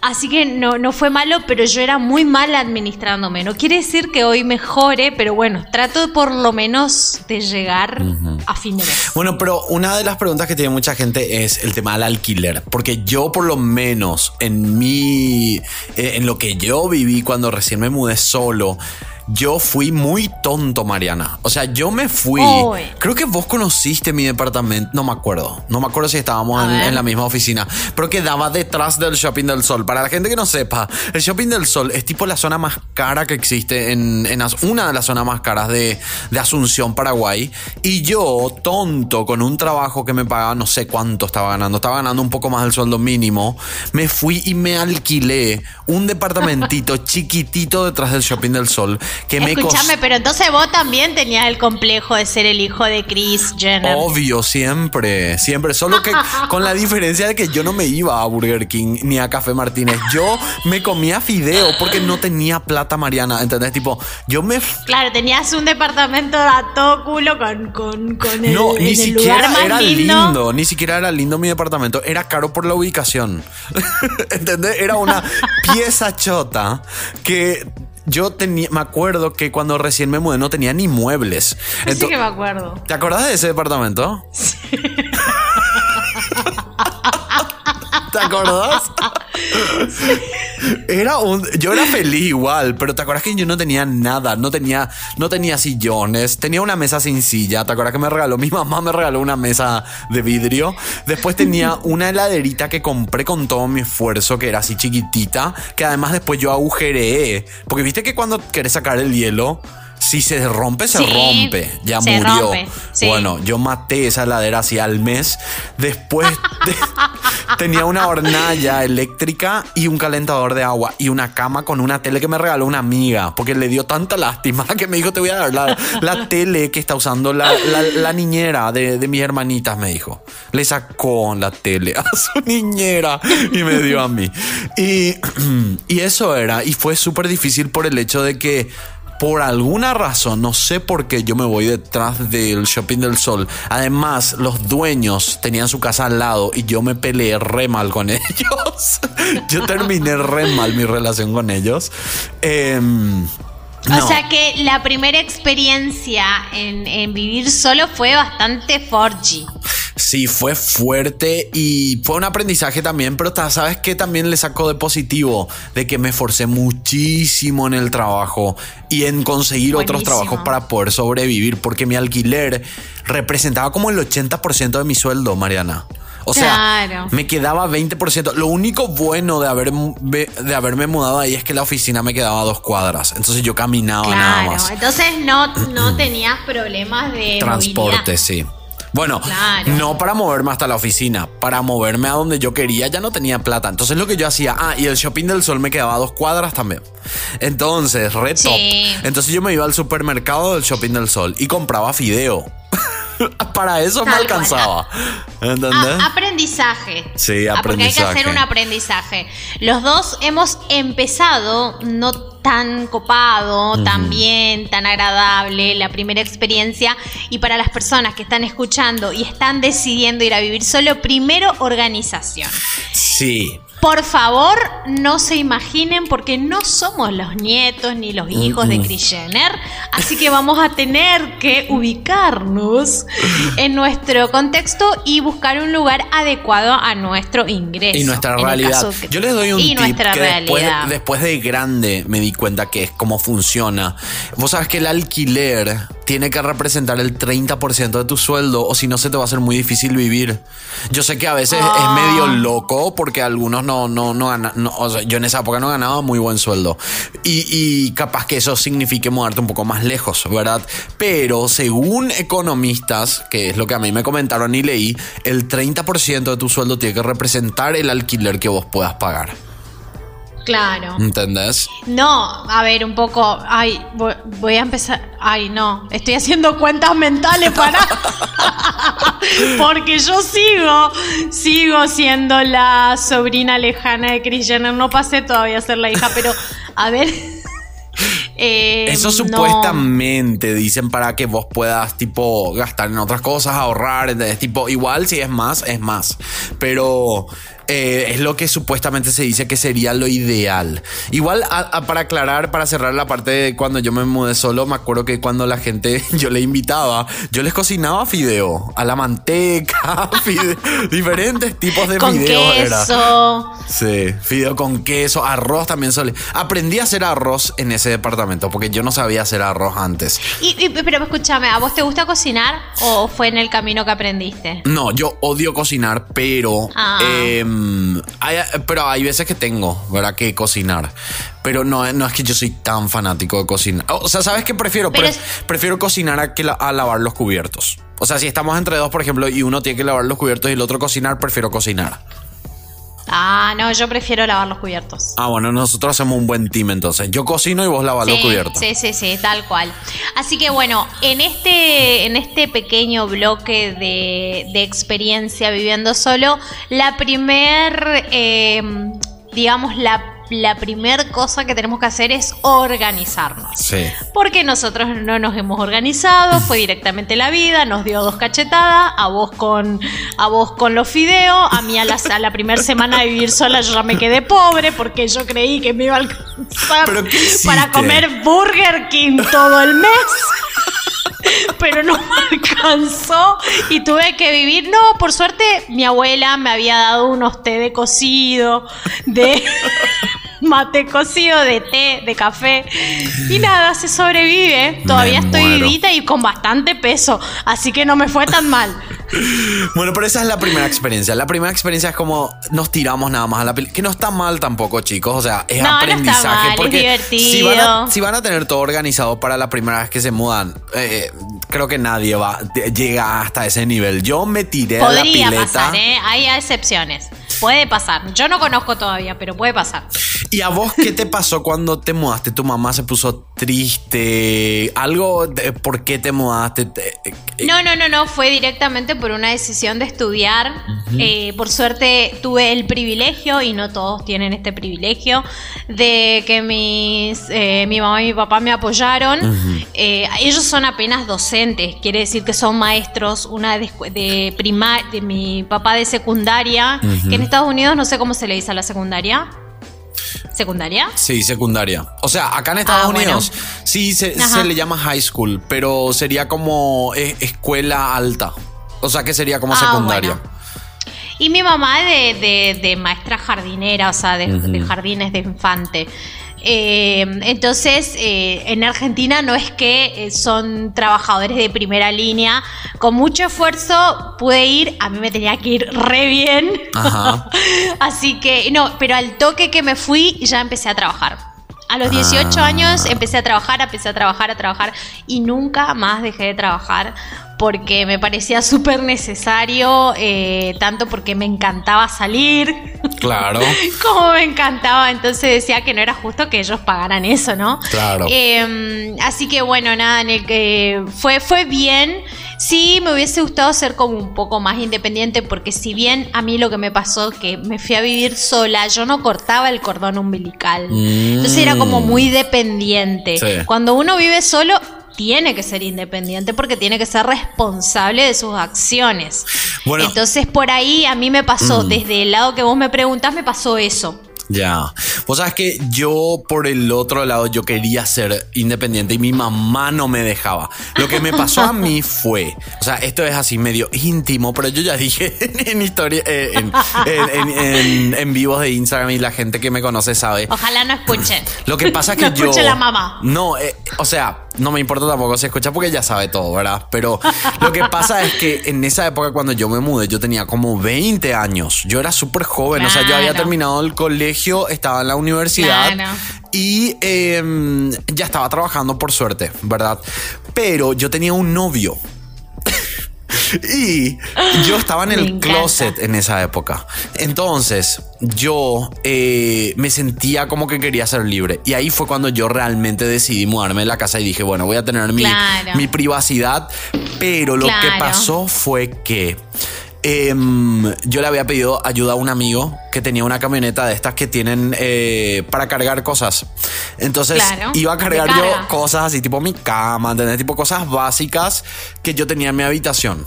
Así que no, no fue malo, pero yo era muy mal administrándome. No quiere decir que hoy mejore, pero bueno, trato por lo menos de llegar a fin de mes. Bueno, pero una de las preguntas que tiene mucha gente es el tema del alquiler. Porque yo por lo menos en mi... Eh, en lo que yo viví cuando recién me mudé solo yo fui muy tonto, Mariana. O sea, yo me fui. Creo que vos conociste mi departamento. No me acuerdo. No me acuerdo si estábamos en, la misma oficina. Pero quedaba detrás del Shopping del Sol. Para la gente que no sepa, el Shopping del Sol es tipo la zona más cara que existe en, una de las zonas más caras de, de Asunción, Paraguay. Y yo, tonto, con un trabajo que me pagaba no sé cuánto estaba ganando. Estaba ganando un poco más del sueldo mínimo. Me fui y me alquilé un departamentito chiquitito detrás del Shopping del Sol que Escuchame, pero entonces vos también tenías el complejo de ser el hijo de Chris Jenner. Obvio, siempre, siempre. Solo que con la diferencia de que yo no me iba a Burger King ni a Café Martínez. Yo me comía fideo porque no tenía plata, Mariana. ¿Entendés? Tipo, yo me. Claro, tenías un departamento a todo culo con, con, con el, no, ni siquiera era lindo. Ni siquiera era lindo mi departamento. Era caro por la ubicación. ¿Entendés? Era una pieza chota que yo tenía, me acuerdo que cuando recién me mudé no tenía ni muebles. sí que me acuerdo. ¿Te acordás de ese departamento? Sí. ¿Te acordás? Era un, yo era feliz igual, pero te acuerdas que yo no tenía nada, no tenía, no tenía sillones, tenía una mesa sin silla. ¿Te acuerdas que me regaló? Mi mamá me regaló una mesa de vidrio. Después tenía una heladerita que compré con todo mi esfuerzo, que era así chiquitita, que además después yo agujereé. Porque viste que cuando querés sacar el hielo, Si se rompe, se rompe. Ya murió. Bueno, yo maté esa heladera así al mes. Después tenía una hornalla eléctrica y un calentador de agua y una cama con una tele que me regaló una amiga porque le dio tanta lástima que me dijo te voy a dar la, tele que está usando la, niñera de, de, mis hermanitas, me dijo. Le sacó la tele a su niñera y me dio a mí. Y, y eso era, y fue súper difícil por el hecho de que por alguna razón, no sé por qué yo me voy detrás del Shopping del Sol. Además, los dueños tenían su casa al lado y yo me peleé re mal con ellos. yo terminé re mal mi relación con ellos. O sea que la primera experiencia en, en vivir solo fue bastante forgy. Sí, fue fuerte y fue un aprendizaje también, pero sabes que también le sacó de positivo, de que me esforcé muchísimo en el trabajo y en conseguir otros trabajos para poder sobrevivir, porque mi alquiler representaba como el 80% de mi sueldo, Mariana. O sea, me quedaba 20%. Lo único bueno de, haber, de haberme mudado ahí es que la oficina me quedaba a dos cuadras. Entonces yo caminaba nada más. Entonces no, no tenías problemas de transporte, sí. Bueno, no para moverme hasta la oficina, para moverme a donde yo quería ya no tenía plata. Entonces lo que yo hacía, ah, y el shopping del sol me quedaba a dos cuadras también. Entonces, re top. Entonces yo me iba al supermercado del shopping del sol y compraba fideo. para eso me alcanzaba. ¿Entendés? aprendizaje. Sí, aprendizaje. Ah, porque hay que hacer un aprendizaje. Los dos hemos empezado no tan copado, tan bien, tan agradable la primera experiencia. Y para las personas que están escuchando y están decidiendo ir a vivir solo, primero organización. Sí. Por favor, no se imaginen porque no somos los nietos ni los hijos de Kris Jenner, así que vamos a tener que ubicarnos en nuestro contexto y buscar un lugar adecuado a nuestro ingreso. Y nuestra realidad. Yo les doy un tip que después, después, de grande me di cuenta que es cómo funciona. Vos sabes que el alquiler tiene que representar el 30% de tu sueldo o si no se te va a hacer muy difícil vivir. Yo sé que a veces es ah. medio loco porque algunos no, no, no ganan, o sea, yo en esa época no ganaba muy buen sueldo y, y, capaz que eso signifique mudarte un poco más lejos, ¿verdad? Pero según economistas, que es lo que a mí me comentaron y leí, el 30% de tu sueldo tiene que representar el alquiler que vos puedas pagar. Claro. ¿Entendés? No, a ver, un poco. Ay, voy, a empezar. Ay, no. Estoy haciendo cuentas mentales para. Porque yo sigo, sigo siendo la sobrina lejana de Chris Jenner. No pasé todavía a ser la hija, pero a ver. Eh, Eso supuestamente dicen para que vos puedas, tipo, gastar en otras cosas, ahorrar. Es tipo, igual si es más, es más. Pero eh, es lo que supuestamente se dice que sería lo ideal. Igual, para aclarar, para cerrar la parte de cuando yo me mudé solo, me acuerdo que cuando la gente yo le invitaba, yo les cocinaba fideo a la manteca, diferentes tipos de con Queso. Sí, fideo con queso, arroz también solía. Aprendí a hacer arroz en ese departamento porque yo no sabía hacer arroz antes. Y, pero escúchame, ¿a vos te gusta cocinar o fue en el camino que aprendiste? No, yo odio cocinar, pero. Ah. Em, Mm, pero hay veces que tengo, ¿verdad? Que cocinar. Pero no, no es que yo soy tan fanático de cocinar. O sea, ¿sabes qué prefiero? Prefiero cocinar a, que a lavar los cubiertos. O sea, si estamos entre dos, por ejemplo, y uno tiene que lavar los cubiertos y el otro cocinar, prefiero cocinar. Ah, no, yo prefiero lavar los cubiertos. Ah, bueno, nosotros hacemos un buen team entonces. Yo cocino y vos lavas los cubiertos. Sí, sí, sí, tal cual. Así que bueno, en este, en este pequeño bloque de, de experiencia viviendo solo, la primer, eh, digamos, la la primera cosa que tenemos que hacer es organizarnos. Sí. Porque nosotros no nos hemos organizado, fue directamente la vida, nos dio dos cachetadas, a vos con, a vos con los fideos, a mí a la, a la primera semana de vivir sola yo ya me quedé pobre porque yo creí que me iba a alcanzar para comer Burger King todo el mes. pero no me alcanzó y tuve que vivir. No, por suerte mi abuela me había dado unos té de cocido, de mate cocido, de té, de café. Y nada, se sobrevive. Todavía estoy vivita y con bastante peso. Así que no me fue tan mal. Bueno, pero esa es la primera experiencia. La primera experiencia es como nos tiramos nada más a la película. Que no está mal tampoco, chicos. O sea, es aprendizaje. porque divertido. Si van, a, tener todo organizado para la primera vez que se mudan, eh, creo que nadie va llega hasta ese nivel. Yo me tiré a la pileta. pasar, ¿eh? Hay excepciones. Puede pasar. Yo no conozco todavía, pero puede pasar. ¿Y a vos qué te pasó cuando te mudaste? ¿Tu mamá se puso triste? ¿Algo de por qué te mudaste? Eh, no, no, no, no. Fue directamente por una decisión de estudiar. Eh, por suerte tuve el privilegio, y no todos tienen este privilegio, de que mis, eh, mi mamá y mi papá me apoyaron. ellos son apenas docentes, quiere decir que son maestros, una de, de, de mi papá de secundaria, que en Estados Unidos no sé cómo se le dice a la secundaria. ¿Secundaria? Sí, secundaria. O sea, acá en Estados ah, Unidos sí se, le llama high school, pero sería como eh, escuela alta. O sea, que sería como ah, secundaria. Y mi mamá de, de, maestra jardinera, o sea, de jardines de infante. Eh, entonces, eh, en Argentina no es que eh, son trabajadores de primera línea. Con mucho esfuerzo pude ir, a mí me tenía que ir re bien. Así que, no, pero al toque que me fui ya empecé a trabajar. A los 18 ah. años empecé a trabajar, empecé a trabajar, a trabajar y nunca más dejé de trabajar porque me parecía súper necesario, eh, tanto porque me encantaba salir. Claro. como me encantaba, entonces decía que no era justo que ellos pagaran eso, ¿no? Claro. Em, así que bueno, nada, en el que fue, fue bien. Sí, me hubiese gustado ser como un poco más independiente porque si bien a mí lo que me pasó que me fui a vivir sola, yo no cortaba el cordón umbilical. Entonces era como mm. muy dependiente. Cuando uno vive solo tiene que ser independiente porque tiene que ser responsable de sus acciones. Entonces por ahí a mí me pasó, mm. desde el lado que vos me preguntás, me pasó eso. Ya. Vos sabes que yo por el otro lado yo quería ser independiente y mi mamá no me dejaba. Lo que me pasó a mí fue, o sea, esto es así medio íntimo, pero yo ya dije en, historia, eh, en, en, vivos de Instagram y la gente que me conoce sabe. Ojalá no escuche. Lo que pasa es que no yo... Escuche la mamá. No, eh, o sea, no me importa tampoco si escucha porque ya sabe todo, ¿verdad? Pero lo que pasa es que en esa época cuando yo me mudé, yo tenía como 20 años. Yo era súper joven, o sea, yo había terminado el colegio, estaba en la universidad y em, ya estaba trabajando por suerte, ¿verdad? Pero yo tenía un novio y yo estaba en el closet en esa época. Entonces, yo eh, me sentía como que quería ser libre. Y ahí fue cuando yo realmente decidí mudarme de la casa y dije, bueno, voy a tener mi, mi privacidad. Pero lo que pasó fue que Em, yo le había pedido ayuda a un amigo que tenía una camioneta de estas que tienen eh, para cargar cosas. Entonces iba a cargar yo cosas así, tipo mi cama, ¿entendés? Tipo cosas básicas que yo tenía en mi habitación.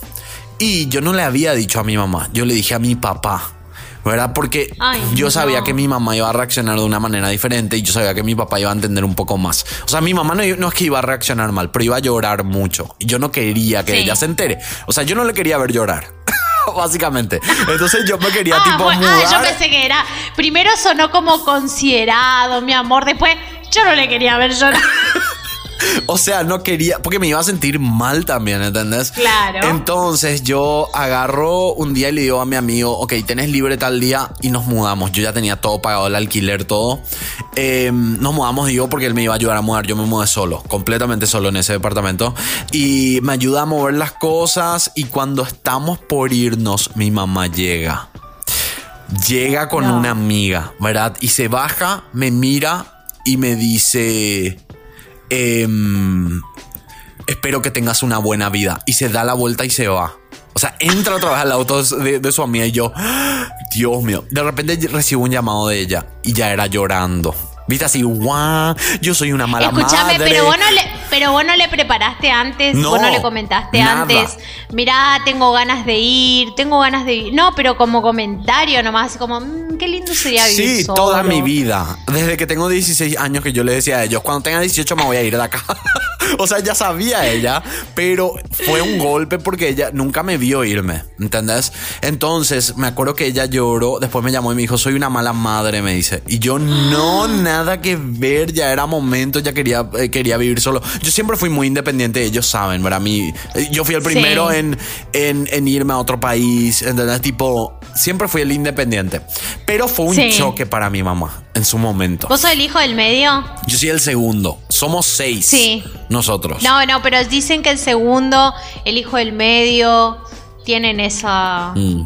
Y yo no le había dicho a mi mamá, yo le dije a mi papá. ¿verdad? Porque yo sabía que mi mamá iba a reaccionar de una manera diferente y yo sabía que mi papá iba a entender un poco más. O sea, mi mamá no, no es que iba a reaccionar mal, pero iba a llorar mucho. Y yo no quería que ella se entere. O sea, yo no le quería ver llorar. básicamente. Entonces yo me quería ah, tipo Ah, yo pensé que era. Primero sonó como considerado, mi amor. Después yo no le quería ver llorar. O sea, no quería, porque me iba a sentir mal también, ¿entendés? Claro. Entonces yo agarro un día y le digo a mi amigo, ok, tenés libre tal día y nos mudamos. Yo ya tenía todo pagado, el alquiler, todo. Em, nos mudamos, digo, porque él me iba a ayudar a mudar. Yo me mudé solo, completamente solo en ese departamento. Y me ayuda a mover las cosas. Y cuando estamos por irnos, mi mamá llega. Llega con una amiga, ¿verdad? Y se baja, me mira y me dice Em, espero que tengas una buena vida. Y se da la vuelta y se va. O sea, entra otra vez al auto de, su amiga y yo, Dios mío, de repente recibo un llamado de ella y ya era llorando. Viste así, guau, yo soy una mala Escúchame, pero vos no le, pero vos no le preparaste antes, no, vos no le comentaste antes. Mirá, tengo ganas de ir, tengo ganas de ir. No, pero como comentario nomás, como, mm, qué lindo sería vivir. Sí, toda mi vida. Desde que tengo 16 años que yo le decía a ellos, cuando tenga 18 me voy a ir de acá. o sea, ya sabía ella, pero fue un golpe porque ella nunca me vio irme, ¿entendés? Entonces, me acuerdo que ella lloró, después me llamó y me dijo, soy una mala madre, me dice. Y yo, no, nada que ver, ya era momento, ya quería, eh, quería vivir solo. yo siempre fui muy independiente, ellos saben, ¿verdad? mí yo fui el primero en, en, irme a otro país, ¿entendés? Tipo, siempre fui el independiente. Pero fue un choque para mi mamá en su momento. ¿Vos sos el hijo del medio? Yo soy el segundo. Somos seis. Sí. Nosotros. No, no, pero dicen que el segundo, el hijo del medio, tienen esa. Mm.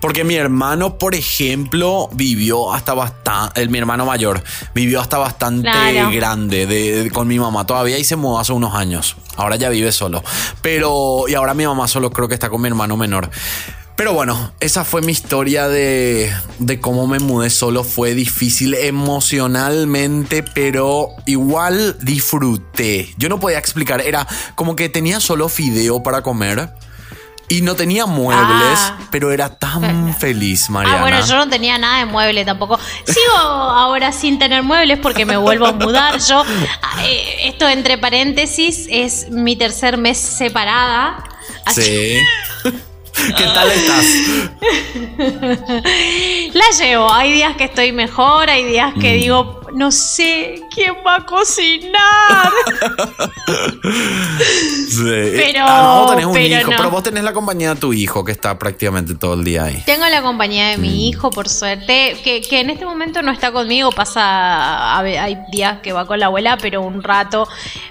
Porque mi hermano, por ejemplo, vivió hasta bastante. Mi hermano mayor vivió hasta bastante grande con mi mamá todavía y se mudó hace unos años. Ahora ya vive solo. Pero. Y ahora mi mamá solo creo que está con mi hermano menor. Pero bueno, esa fue mi historia de, de, cómo me mudé solo. Fue difícil emocionalmente, pero igual disfruté. Yo no podía explicar, era como que tenía solo fideo para comer. Y no tenía muebles, ah. pero era tan feliz, Mariana. Ah, bueno, yo no tenía nada de mueble tampoco. Sigo ahora sin tener muebles porque me vuelvo a mudar. Yo, ah, eh, esto entre paréntesis, es mi tercer mes separada. sí. ¿Qué tal estás? La llevo. Hay días que estoy mejor, hay días que mm. digo, no sé quién va a cocinar. sí. Pero, ah, vos tenés un hijo, pero vos tenés la compañía de tu hijo que está prácticamente todo el día ahí. Tengo la compañía de mi mm. hijo, por suerte, que, que, en este momento no está conmigo, pasa, hay días que va con la abuela, pero un rato.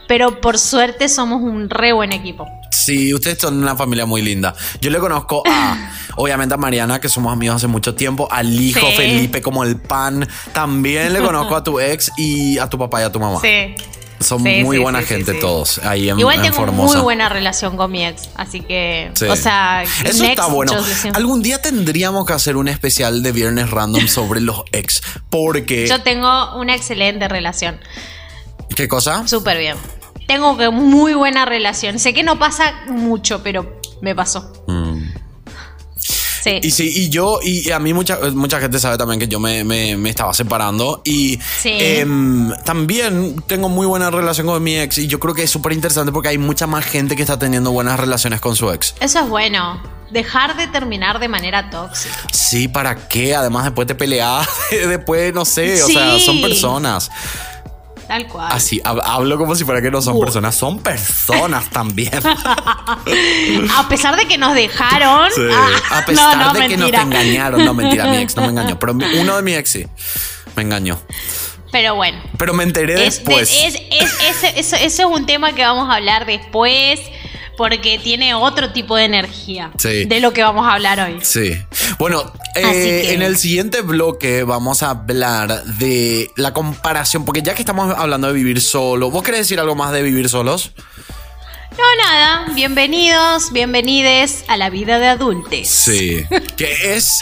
Pero por suerte somos un re buen equipo. Sí, ustedes son una familia muy linda. Yo le conozco a, obviamente a Mariana, que somos amigos hace mucho tiempo, al hijo Felipe como el pan. También le conozco a tu ex y a tu papá y a tu mamá. Sí. Son muy buena gente todos ahí en Igual tengo muy buena relación con mi ex, así que, o sea, eso está bueno. Algún día tendríamos que hacer un especial de Viernes Random sobre los ex, porque yo tengo una excelente relación. ¿Qué cosa? Súper bien tengo que muy buena relación. Sé que no pasa mucho, pero me pasó. Mm. Sí. Y sí, y yo, y a mí mucha, mucha gente sabe también que yo me, estaba separando. Y em, también tengo muy buena relación con mi ex. Y yo creo que es súper interesante porque hay mucha más gente que está teniendo buenas relaciones con su ex. Eso es bueno. Dejar de terminar de manera tóxica. Sí, ¿para qué? Además, después te peleas, después, no sé, o sea, son personas. Tal cual. Así, hablo como si fuera que no son personas, son personas también. a pesar de que nos dejaron. Ah, a pesar de que nos engañaron. No, mentira, mi ex no me engañó. Pero uno de mi ex sí me engañó. Pero bueno. Pero me enteré después. ese es un tema que vamos a hablar después porque tiene otro tipo de energía de lo que vamos a hablar hoy. Sí. Bueno, eh, en el siguiente bloque vamos a hablar de la comparación, porque ya que estamos hablando de vivir solo, ¿vos querés decir algo más de vivir solos? No, nada. Bienvenidos, bienvenides a la vida de adultos. Sí. Que es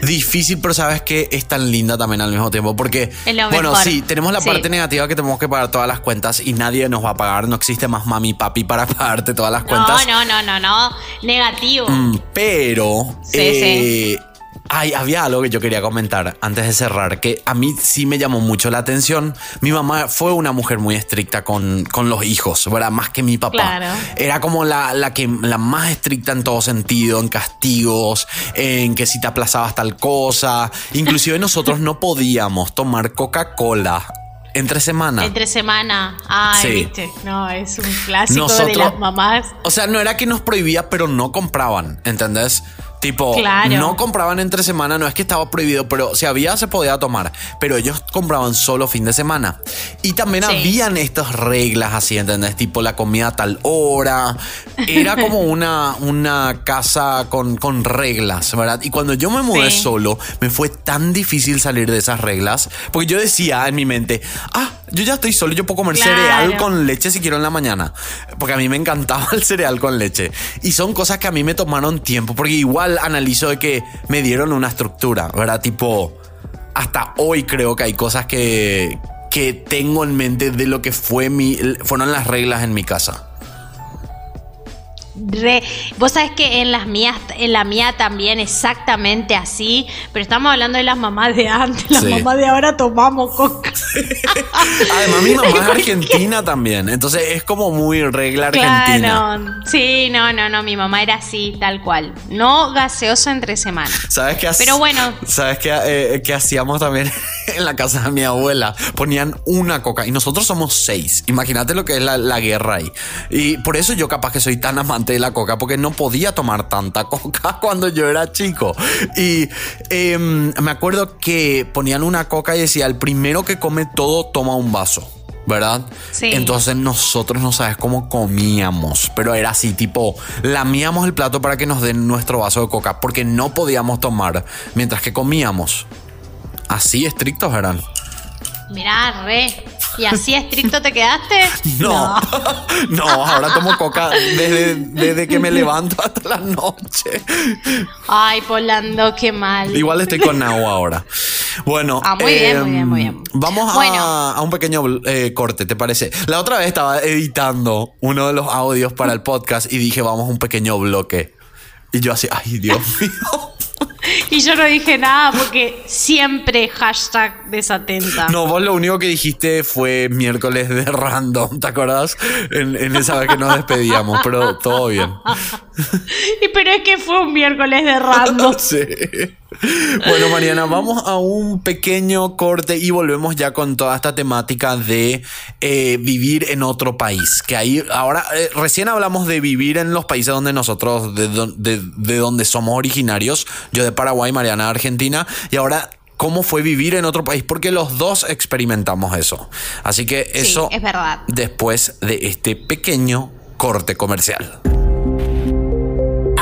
difícil, pero sabes que es tan linda también al mismo tiempo. Porque, bueno, sí, tenemos la parte negativa que tenemos que pagar todas las cuentas y nadie nos va a pagar. No existe más mami papi para pagarte todas las cuentas. No, no, no, no, no. Negativo. Mm, pero sí, eh, Ay, había algo que yo quería comentar antes de cerrar, que a mí sí me llamó mucho la atención. Mi mamá fue una mujer muy estricta con, con los hijos, ¿verdad? Más que mi papá. Era como la, la, que, la más estricta en todo sentido, en castigos, en que si te aplazabas tal cosa. Inclusive nosotros no podíamos tomar Coca-Cola entre semana. Entre semana. Ay, viste. No, es un clásico de las mamás. O sea, no era que nos prohibía, pero no compraban, ¿entendés? Tipo, no compraban entre semana, no es que estaba prohibido, pero si había se podía tomar. Pero ellos compraban solo fin de semana. Y también habían estas reglas así, ¿entendés? Tipo la comida a tal hora. Era como una, una casa con, con reglas, ¿verdad? Y cuando yo me mudé solo, me fue tan difícil salir de esas reglas. Porque yo decía en mi mente, ah, yo ya estoy solo, yo puedo comer cereal con leche si quiero en la mañana. Porque a mí me encantaba el cereal con leche. Y son cosas que a mí me tomaron tiempo. Porque igual analizo de que me dieron una estructura, ¿verdad? Tipo, hasta hoy creo que hay cosas que, que tengo en mente de lo que fue mi, fueron las reglas en mi casa. Vos sabés que en las mías, en la mía también exactamente así, pero estamos hablando de las mamás de antes, las mamás de ahora tomamos coca. Además, mi mamá es argentina también, entonces es como muy regla argentina. Claro, sí, no, no, no, mi mamá era así, tal cual. No gaseoso entre semanas. ¿Sabes qué Pero bueno. ¿Sabes qué, eh, qué hacíamos también en la casa de mi abuela ponían una coca y nosotros somos seis. Imagínate lo que es la, guerra ahí. Y por eso yo capaz que soy tan amante de la coca, porque no podía tomar tanta coca cuando yo era chico. Y em, me acuerdo que ponían una coca y decía, el primero que come todo toma un vaso. ¿verdad? Sí. Entonces nosotros no sabes cómo comíamos, pero era así, tipo, lamíamos el plato para que nos den nuestro vaso de coca, porque no podíamos tomar mientras que comíamos. Así estrictos eran. Mirá, re. ¿Y así estricto te quedaste? No, no, ahora tomo coca desde, que me levanto hasta la noche. Ay, Polando, qué mal. Igual estoy con agua ahora. Bueno, ah, muy, bien, muy bien, muy bien. Vamos a, un pequeño eh, corte, ¿te parece? La otra vez estaba editando uno de los audios para el podcast y dije, vamos a un pequeño bloque. Y yo así, ay, Dios mío. Y yo no dije nada porque siempre hashtag desatenta. No, vos lo único que dijiste fue miércoles de random, ¿te acordás? En, en esa vez que nos despedíamos, pero todo bien. Y pero es que fue un miércoles de random. sí. Bueno, Mariana, vamos a un pequeño corte y volvemos ya con toda esta temática de eh, vivir en otro país. Que ahí, ahora, eh, recién hablamos de vivir en los países donde nosotros, de, de donde somos originarios. Yo de Paraguay, Mariana de Argentina. Y ahora cómo fue vivir en otro país, porque los dos experimentamos eso. Así que eso es verdad. después de este pequeño corte comercial.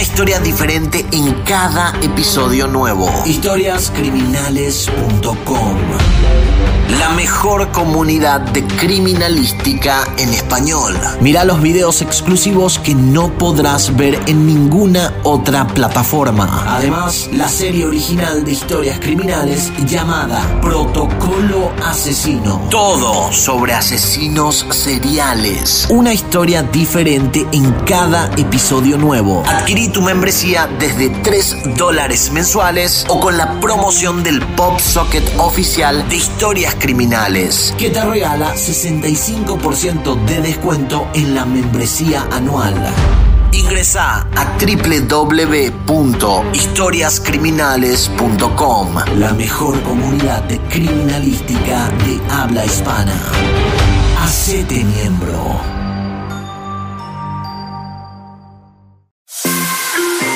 Una historia diferente en cada episodio nuevo. Historiascriminales.com la mejor comunidad de criminalística en español. Mira los videos exclusivos que no podrás ver en ninguna otra plataforma. Además, la serie original de historias criminales llamada Protocolo Asesino. Todo sobre asesinos seriales. Una historia diferente en cada episodio nuevo. Adquirí tu membresía desde 3 dólares mensuales o con la promoción del Pop Socket oficial de historias criminales, que te regala 65% de descuento en la membresía anual. Ingresa a www.historiascriminales.com, la mejor comunidad criminalística de habla hispana. Hacete miembro.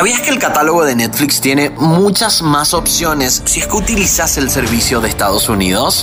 ¿Sabías que el catálogo de Netflix tiene muchas más opciones si es que utilizas el servicio de Estados Unidos?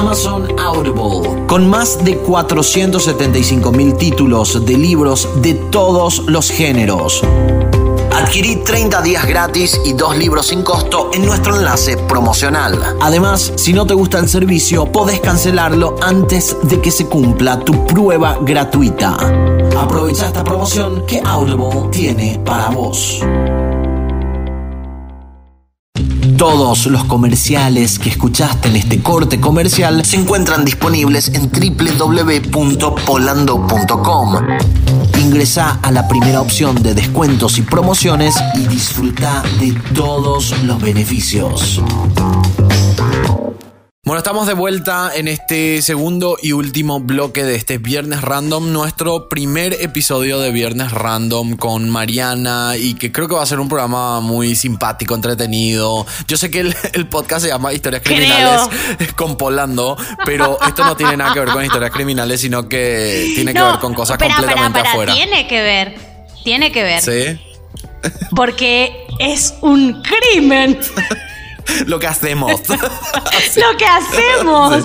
Amazon Audible, con más de 475 mil títulos de libros de todos los géneros. Adquirí 30 días gratis y dos libros sin costo en nuestro enlace promocional. Además, si no te gusta el servicio, podés cancelarlo antes de que se cumpla tu prueba gratuita. Aprovecha esta promoción que Audible tiene para vos. Todos los comerciales que escuchaste en este corte comercial se encuentran disponibles en www.polando.com. Ingresa a la primera opción de descuentos y promociones y disfruta de todos los beneficios. Bueno, estamos de vuelta en este segundo y último bloque de este Viernes Random, nuestro primer episodio de Viernes Random con Mariana y que creo que va a ser un programa muy simpático, entretenido. Yo sé que el, podcast se llama Historias Criminales con Polando, pero esto no tiene nada que ver con historias criminales, sino que tiene que ver con cosas completamente afuera. Tiene que ver, tiene que ver. Sí. Porque es un crimen. lo que hacemos. lo que hacemos.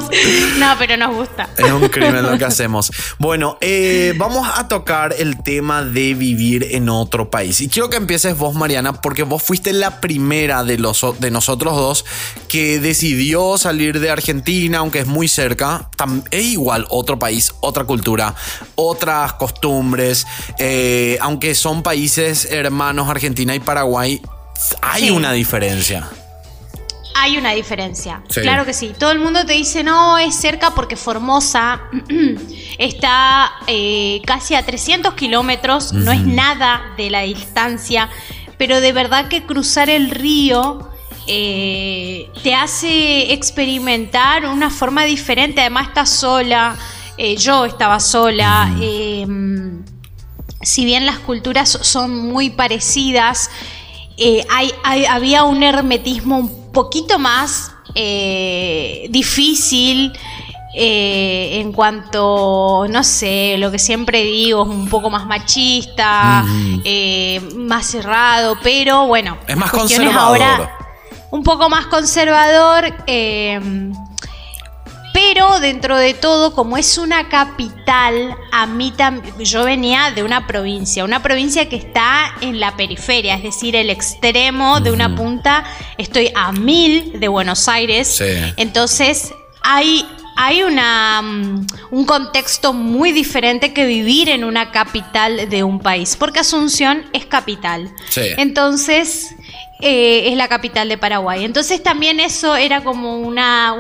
No, pero nos gusta. Es un crimen lo que hacemos. Bueno, eh, vamos a tocar el tema de vivir en otro país. Y quiero que empieces vos, Mariana, porque vos fuiste la primera de, los, de nosotros dos que decidió salir de Argentina, aunque es muy cerca. Es igual otro país, otra cultura, otras costumbres. Eh, aunque son países hermanos, Argentina y Paraguay, hay una diferencia hay una diferencia. Claro que sí. Todo el mundo te dice, no, es cerca porque Formosa está eh, casi a 300 kilómetros, no es nada de la distancia, pero de verdad que cruzar el río eh, te hace experimentar una forma diferente. Además, estás sola. Eh, yo estaba sola. Em, si bien las culturas son muy parecidas, hay, había un hermetismo un poquito más eh, difícil eh, en cuanto, no sé, lo que siempre digo, es un poco más machista, eh, más cerrado, pero bueno. Es más conservador. Ahora, un poco más conservador. Pero dentro de todo, como es una capital, a mí también, yo venía de una provincia, una provincia que está en la periferia, es decir, el extremo de una punta, estoy a mil de Buenos Aires, entonces hay hay una, mm, un contexto muy diferente que vivir en una capital de un país, porque Asunción es capital. Entonces, eh, es la capital de Paraguay. Entonces también eso era como una,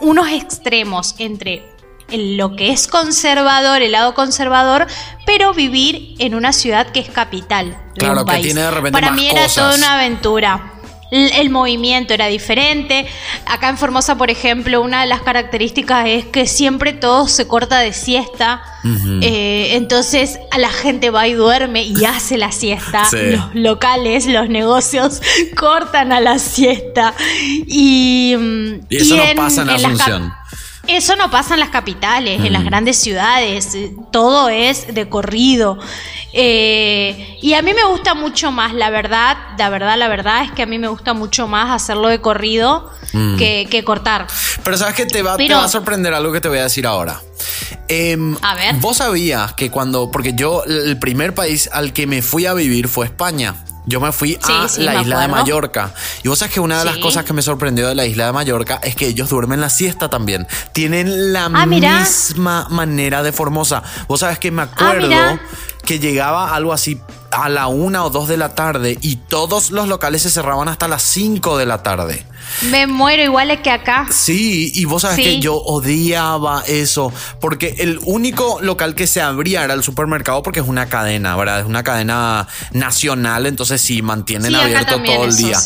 unos extremos entre lo que es conservador, el lado conservador, pero vivir en una ciudad que es capital de un país. Para mí era toda una aventura el movimiento era diferente. Acá en Formosa, por ejemplo, una de las características es que siempre todo se corta de siesta. Eh, entonces a la gente va y duerme y hace la siesta. Los locales, los negocios cortan a la siesta. Y, mm, eso no pasa en, Asunción. Eso no pasa en las capitales, en las grandes ciudades, todo es de corrido. Eh, y a mí me gusta mucho más, la verdad, la verdad, la verdad es que a mí me gusta mucho más hacerlo de corrido mm. que, cortar. Pero sabes que te va, te va a sorprender algo que te voy a decir ahora. Em, a ver. Vos sabías que cuando, porque yo, el primer país al que me fui a vivir fue España. Yo me fui a la isla de Mallorca. Y vos sabes que una de las cosas que me sorprendió de la isla de Mallorca es que ellos duermen la siesta también. Tienen la ah, misma manera de Formosa. Vos sabes que me ah, acuerdo que llegaba algo así a la una o dos de la tarde y todos los locales se cerraban hasta las cinco de la tarde. Me muero igual que acá. Sí, y vos sabes que yo odiaba eso, porque el único local que se abría era el supermercado porque es una cadena, ¿verdad? Es una cadena nacional, entonces sí, mantienen abierto todo el día.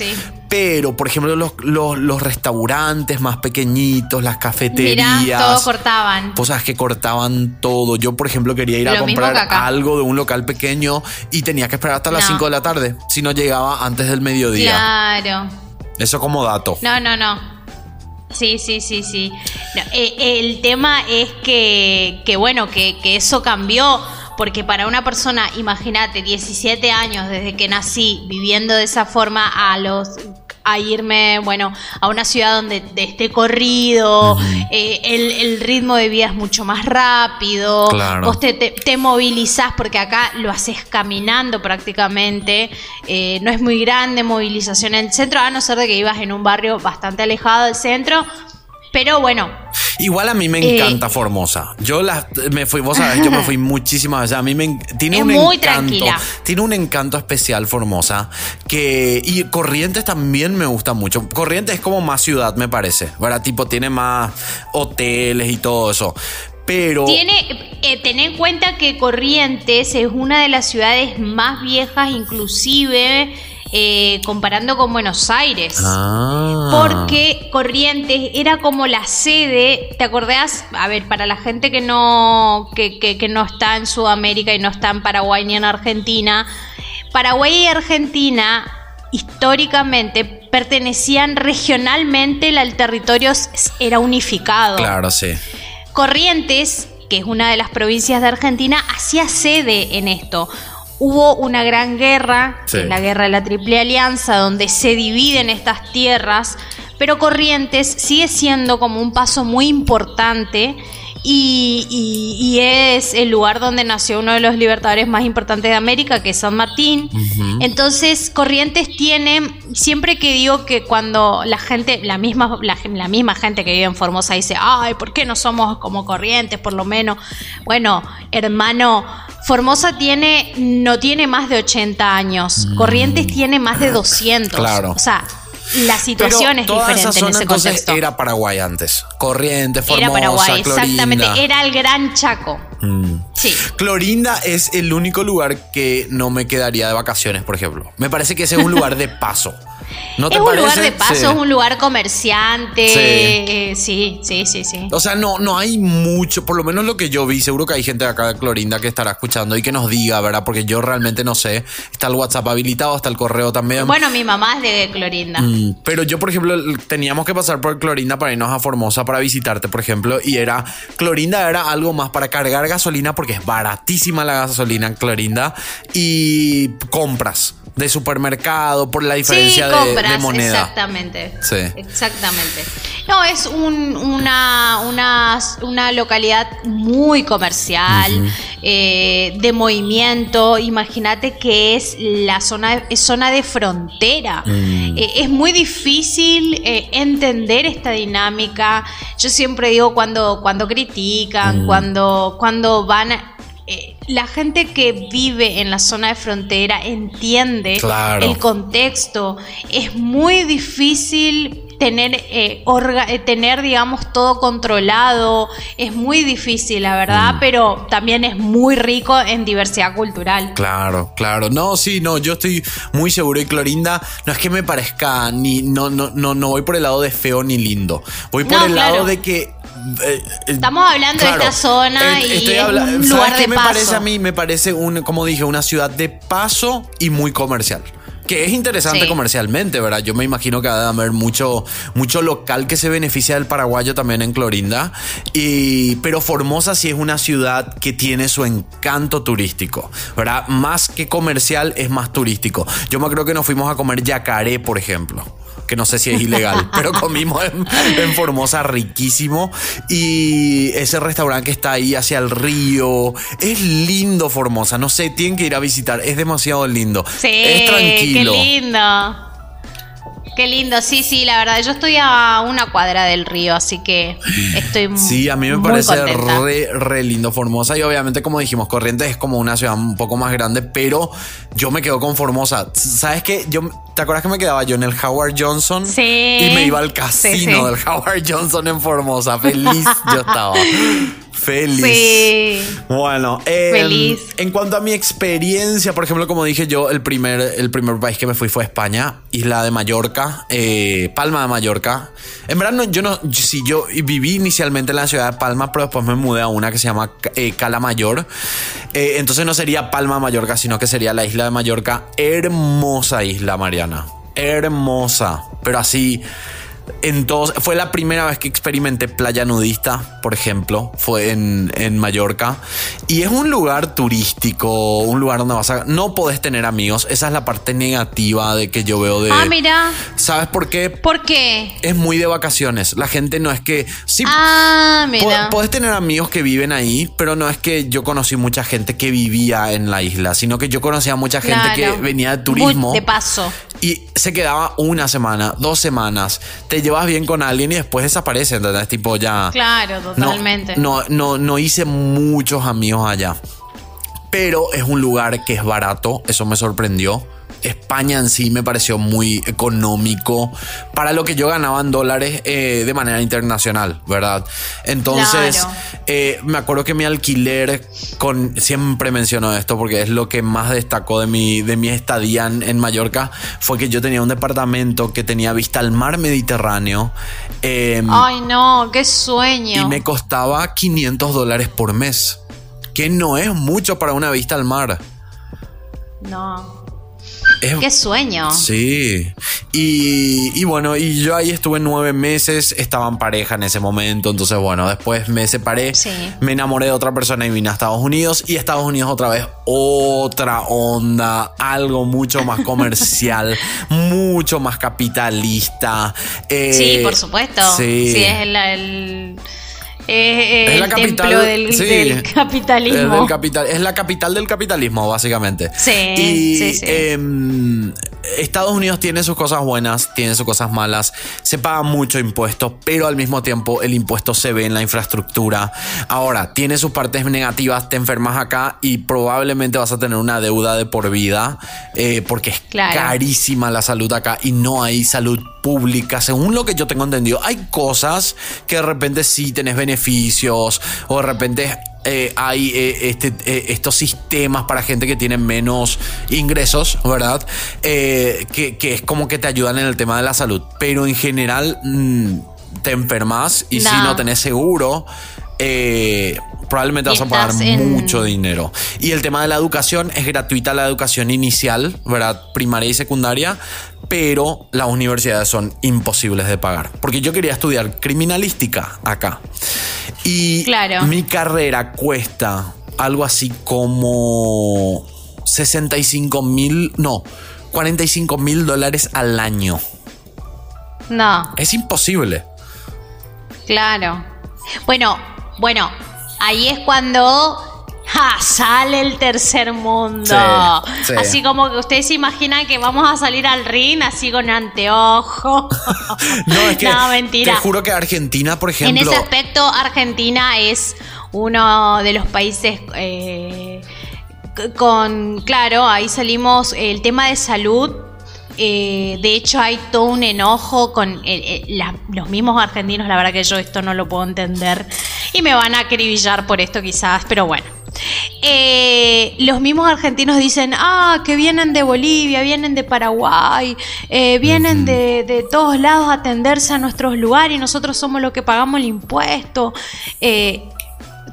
Pero, por ejemplo, los, los, restaurantes más pequeñitos, las cafeterías. Mirá, todo cortaban. Vos sabes que cortaban todo. Yo, por ejemplo, quería ir a comprar algo de un local pequeño y tenía que esperar hasta las 5 de la tarde si no llegaba antes del mediodía. Claro. Eso como dato. No, no, no. Sí, sí, sí, sí. Eh, el tema es que, que bueno, que, que eso cambió porque para una persona, imagínate, 17 años desde que nací viviendo de esa forma a los a irme, bueno, a una ciudad donde esté corrido, eh, el, ritmo de vida es mucho más rápido, vos te, te, movilizás porque acá lo haces caminando prácticamente, eh, no es muy grande movilización en el centro, a no ser de que ibas en un barrio bastante alejado del centro, pero bueno. Igual a mí me eh, encanta Formosa. Yo la, me fui, vos sabés, yo me fui muchísimas veces. A mí me tiene un encanto. Tiene un encanto especial Formosa. Que, y Corrientes también me gusta mucho. Corrientes es como más ciudad, me parece. ¿Verdad? Tipo, tiene más hoteles y todo eso. Pero. Tiene. Eh, ten en cuenta que Corrientes es una de las ciudades más viejas, inclusive eh, comparando con Buenos Aires. Ah. Porque Corrientes era como la sede, ¿te acordás? A ver, para la gente que no, que, que no está en Sudamérica y no está en Paraguay ni en Argentina, Paraguay y Argentina históricamente pertenecían regionalmente, el territorio era unificado. Claro, sí. Corrientes, que es una de las provincias de Argentina, hacía sede en esto. Hubo una gran guerra, la guerra de la Triple Alianza, donde se dividen estas tierras, pero Corrientes sigue siendo como un paso muy importante y, es el lugar donde nació uno de los libertadores más importantes de América, que es San Martín. Entonces, Corrientes tiene, siempre que digo que cuando la gente, la misma, la, misma gente que vive en Formosa dice, ay, ¿por qué no somos como Corrientes, por lo menos? Bueno, hermano, Formosa tiene, no tiene más de 80 años, mm. Corrientes tiene más de 200. Claro. O sea, la situación es diferente en ese contexto. Era Paraguay antes. Corriente, Formosa, Era Paraguay, exactamente. Era el Gran Chaco. Mm. Sí. Clorinda es el único lugar que no me quedaría de vacaciones, por ejemplo. Me parece que ese es un lugar de paso. ¿No es un lugar de paso, es un lugar comerciante. Sí. sí. sí, sí, O sea, no, no hay mucho, por lo menos lo que yo vi, seguro que hay gente de acá de Clorinda que estará escuchando y que nos diga, ¿verdad? Porque yo realmente no sé. Está el WhatsApp habilitado, está el correo también. Bueno, mi mamá es de Clorinda. Mm, pero yo, por ejemplo, teníamos que pasar por Clorinda para irnos a Formosa para visitarte, por ejemplo, y era, Clorinda era algo más para cargar gasolina porque es baratísima la gasolina en Clorinda y compras de supermercado por la diferencia de, moneda. Exactamente. Sí. Exactamente. No, es una, una, una, localidad muy comercial, eh, de movimiento. Imagínate que es la zona, es zona de frontera. Mm. Eh, es muy difícil eh, entender esta dinámica. Yo siempre digo cuando, cuando critican, mm. cuando, cuando van eh, la gente que vive en la zona de frontera entiende el contexto. Es muy difícil tener, eh, eh, tener, digamos, todo controlado. Es muy difícil, la verdad, mm. pero también es muy rico en diversidad cultural. Claro, claro. No, sí, no, yo estoy muy seguro. Y Clorinda, no es que me parezca ni, no, no, no, no voy por el lado de feo ni lindo. Voy por el lado de que eh, Estamos hablando de esta zona y un lugar de me parece a mí? Me parece, un, como dije, una ciudad de paso y muy comercial que es interesante comercialmente, ¿verdad? Yo me imagino que va a haber mucho, mucho local que se beneficia del paraguayo también en Clorinda. Y, pero Formosa sí es una ciudad que tiene su encanto turístico, ¿verdad? Más que comercial, es más turístico. Yo me creo que nos fuimos a comer yacaré, por ejemplo que no sé si es ilegal, pero comimos en, Formosa riquísimo. Y ese restaurante que está ahí hacia el río, es lindo Formosa, no sé, tienen que ir a visitar, es demasiado lindo. Sí, es tranquilo. Qué lindo. Qué lindo, sí, sí, la verdad, yo estoy a una cuadra del río, así que estoy muy Sí, a mí me parece re, re, lindo Formosa y obviamente como dijimos, Corrientes es como una ciudad un poco más grande, pero yo me quedo con Formosa. ¿Sabes qué? Yo, ¿Te acuerdas que me quedaba yo en el Howard Johnson? Sí. Y me iba al casino del Howard Johnson en Formosa, feliz yo estaba. Feliz. Sí. Bueno, em, feliz. En cuanto a mi experiencia, por ejemplo, como dije yo, el primer, el primer país que me fui fue España, isla de Mallorca, eh, Palma de Mallorca. En verdad, yo no, si yo viví inicialmente en la ciudad de Palma, pero después me mudé a una que se llama eh, Cala Mayor. Eh, entonces no sería Palma de Mallorca, sino que sería la isla de Mallorca. Hermosa isla, Mariana. Hermosa. Pero así entonces, fue la primera vez que experimenté playa nudista, por ejemplo, fue en, en, Mallorca. Y es un lugar turístico, un lugar donde vas a... No podés tener amigos, esa es la parte negativa de que yo veo de... Ah, mira. ¿Sabes por qué? ¿Por qué? Es muy de vacaciones. La gente no es que... Sí, ah, mira. Podés tener amigos que viven ahí, pero no es que yo conocí mucha gente que vivía en la isla, sino que yo conocía mucha gente que venía de turismo. de paso. Y se quedaba una semana, dos semanas. Te llevas bien con alguien y después desaparece, ¿entendés? Tipo ya. Claro, totalmente. No, no, no, hice muchos amigos allá. pero es un lugar que es barato, eso me sorprendió. España en sí me pareció muy económico para lo que yo ganaba en dólares eh, de manera internacional, ¿verdad? Entonces, eh, me acuerdo que mi alquiler, con, siempre menciono esto porque es lo que más destacó de mi, de mi estadía en, Mallorca, fue que yo tenía un departamento que tenía vista al mar Mediterráneo. Em, Ay, no, qué sueño. Y me costaba 500 dólares por mes, que no es mucho para una vista al mar. No. Qué sueño. Sí. Y, bueno, y yo ahí estuve nueve meses, estaba en pareja en ese momento, entonces bueno, después me separé, me enamoré de otra persona y vine a Estados Unidos y Estados Unidos otra vez otra onda, algo mucho más comercial, mucho más capitalista. sí, por supuesto. Sí, es el es, la capital del, capitalismo. es la capital del capitalismo, básicamente. Sí, sí, sí. Em, Estados Unidos tiene sus cosas buenas, tiene sus cosas malas. Se paga mucho impuesto, pero al mismo tiempo el impuesto se ve en la infraestructura. Ahora, tiene sus partes negativas, te enfermas acá y probablemente vas a tener una deuda de por vida, eh, porque es carísima la salud acá y no hay salud pública, según lo que yo tengo entendido. Hay cosas que de repente sí tenés beneficios o de repente eh, hay eh, este, eh, estos sistemas para gente que tiene menos ingresos, ¿verdad? Que, es como que te ayudan en el tema de la salud. Pero en general mm, te enfermas y si no tenés seguro, probablemente vas a pagar mucho dinero. Y el tema de la educación es gratuita la educación inicial, ¿verdad? Primaria y secundaria, pero las universidades son imposibles de pagar. Porque yo quería estudiar criminalística acá. Y mi carrera cuesta algo así como 65 mil, no, 45 mil dólares al año. No. Es imposible. Claro. Bueno, bueno, ahí es cuando sale el tercer mundo. Así como que ustedes se imaginan que vamos a salir al ring así con anteojo. no, es que no, mentira. te juro que Argentina, por ejemplo. En ese aspecto, Argentina es uno de los países eh, con, claro, ahí salimos el tema de salud eh, de hecho, hay todo un enojo con los mismos argentinos. La verdad que yo esto no lo puedo entender. Y me van a acribillar por esto quizás, pero bueno. Eh, los mismos argentinos dicen, ah, que vienen de Bolivia, vienen de Paraguay, eh, vienen de, todos lados a atenderse a nuestros lugares y nosotros somos los que pagamos el impuesto. Eh,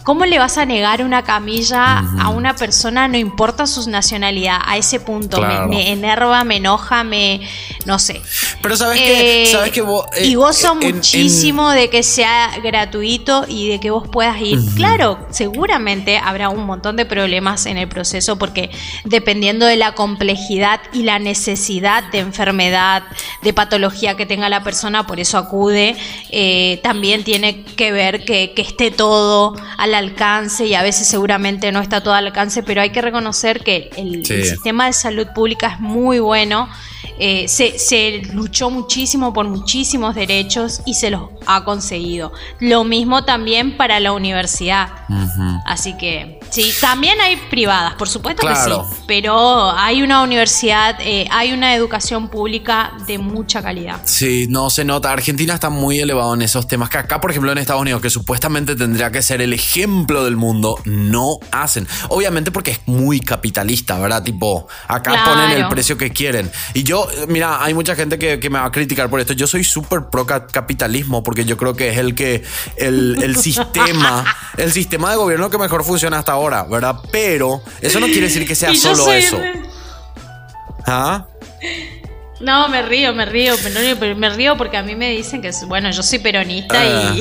¿Cómo le vas a negar una camilla a una persona, no importa su nacionalidad, a ese punto? Me, enerva, me enoja, me. no sé. Pero sabes que. Eh, ¿sabes que vos, eh, y gozo muchísimo de que sea gratuito y de que vos puedas ir. Claro, seguramente habrá un montón de problemas en el proceso porque dependiendo de la complejidad y la necesidad de enfermedad, de patología que tenga la persona, por eso acude, eh, también tiene que ver que, que esté todo a la alcance y a veces seguramente no está todo al alcance, pero hay que reconocer que el, sistema de salud pública es muy bueno. Eh, se, luchó muchísimo por muchísimos derechos y se los ha conseguido. Lo mismo también para la universidad. Así que sí, también hay privadas, por supuesto que sí, pero hay una universidad, eh, hay una educación pública de mucha calidad. Sí, no se nota. Argentina está muy elevado en esos temas que acá, por ejemplo, en Estados Unidos, que supuestamente tendría que ser el ejemplo del mundo, no hacen. Obviamente porque es muy capitalista, ¿verdad? Tipo, acá ponen el precio que quieren. Y yo, mira, hay mucha gente que, me va a criticar por esto. Yo soy súper pro capitalismo porque yo creo que es el que, el, sistema, el sistema de gobierno que mejor funciona hasta ahora, ¿verdad? Pero eso no quiere decir que sea solo eso. ¿Ah? No, me río, me río, pero me río porque a mí me dicen que, bueno, yo soy peronista y... Ah.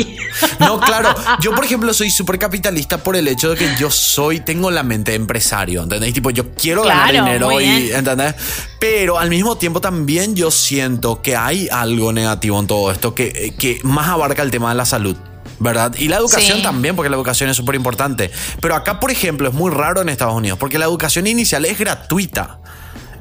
No, claro, yo por ejemplo soy súper capitalista por el hecho de que yo soy, tengo la mente de empresario, ¿entendés? Tipo, yo quiero ganar dinero y, ¿entendés? Pero al mismo tiempo también yo siento que hay algo negativo en todo esto que, que más abarca el tema de la salud. ¿Verdad? Y la educación también, porque la educación es súper importante. Pero acá, por ejemplo, es muy raro en Estados Unidos, porque la educación inicial es gratuita.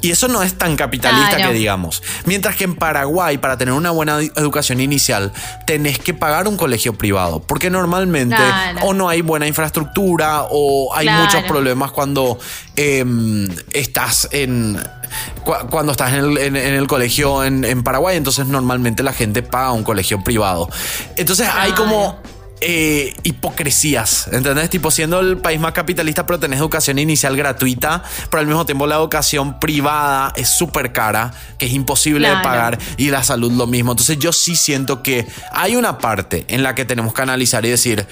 Y eso no es tan capitalista que digamos. Mientras que en Paraguay, para tener una buena educación inicial, tenés que pagar un colegio privado. Porque normalmente o no hay buena infraestructura o hay muchos problemas cuando em, estás en cuando estás en el, colegio en, Paraguay, entonces normalmente la gente paga un colegio privado. Entonces hay como eh, hipocresías, ¿entendés? Tipo, siendo el país más capitalista, pero tenés educación inicial gratuita, pero al mismo tiempo la educación privada es súper cara, que es imposible de pagar, y la salud lo mismo. Entonces yo sí siento que hay una parte en la que tenemos que analizar y decir,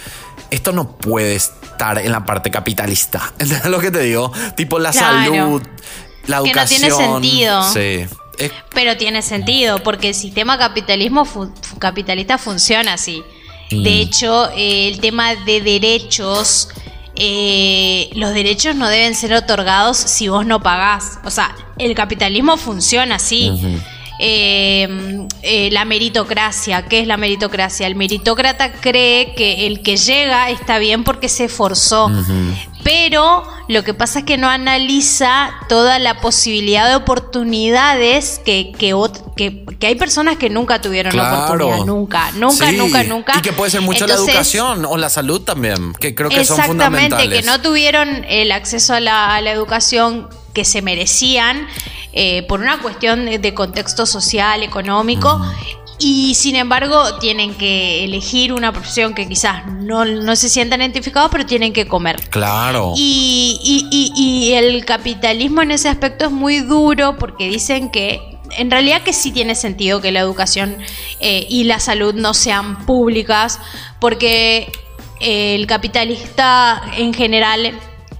esto no puede estar en la parte capitalista. ¿Entendés lo que te digo? Tipo, la salud, la educación. Que no tiene sentido. Sí. Pero tiene sentido, porque el sistema capitalismo capitalista funciona así. De mm. hecho, eh, el tema de derechos, eh, los derechos no deben ser otorgados si vos no pagás. O sea, el capitalismo funciona así. Eh, la meritocracia, ¿qué es la meritocracia? El meritócrata cree que el que llega está bien porque se esforzó, pero lo que pasa es que no analiza toda la posibilidad de oportunidades que, que, que, hay personas que nunca tuvieron la oportunidad, nunca, nunca, nunca, nunca. Y que puede ser mucho la educación o la salud también, que creo que son fundamentales. Exactamente, que no tuvieron el acceso a la, educación que se merecían eh, por una cuestión de contexto social, económico, y sin embargo tienen que elegir una profesión que quizás no, se sientan identificados, pero tienen que comer. Claro. Y, y, y, el capitalismo en ese aspecto es muy duro porque dicen que en realidad que sí tiene sentido que la educación eh, y la salud no sean públicas, porque eh, el capitalista en general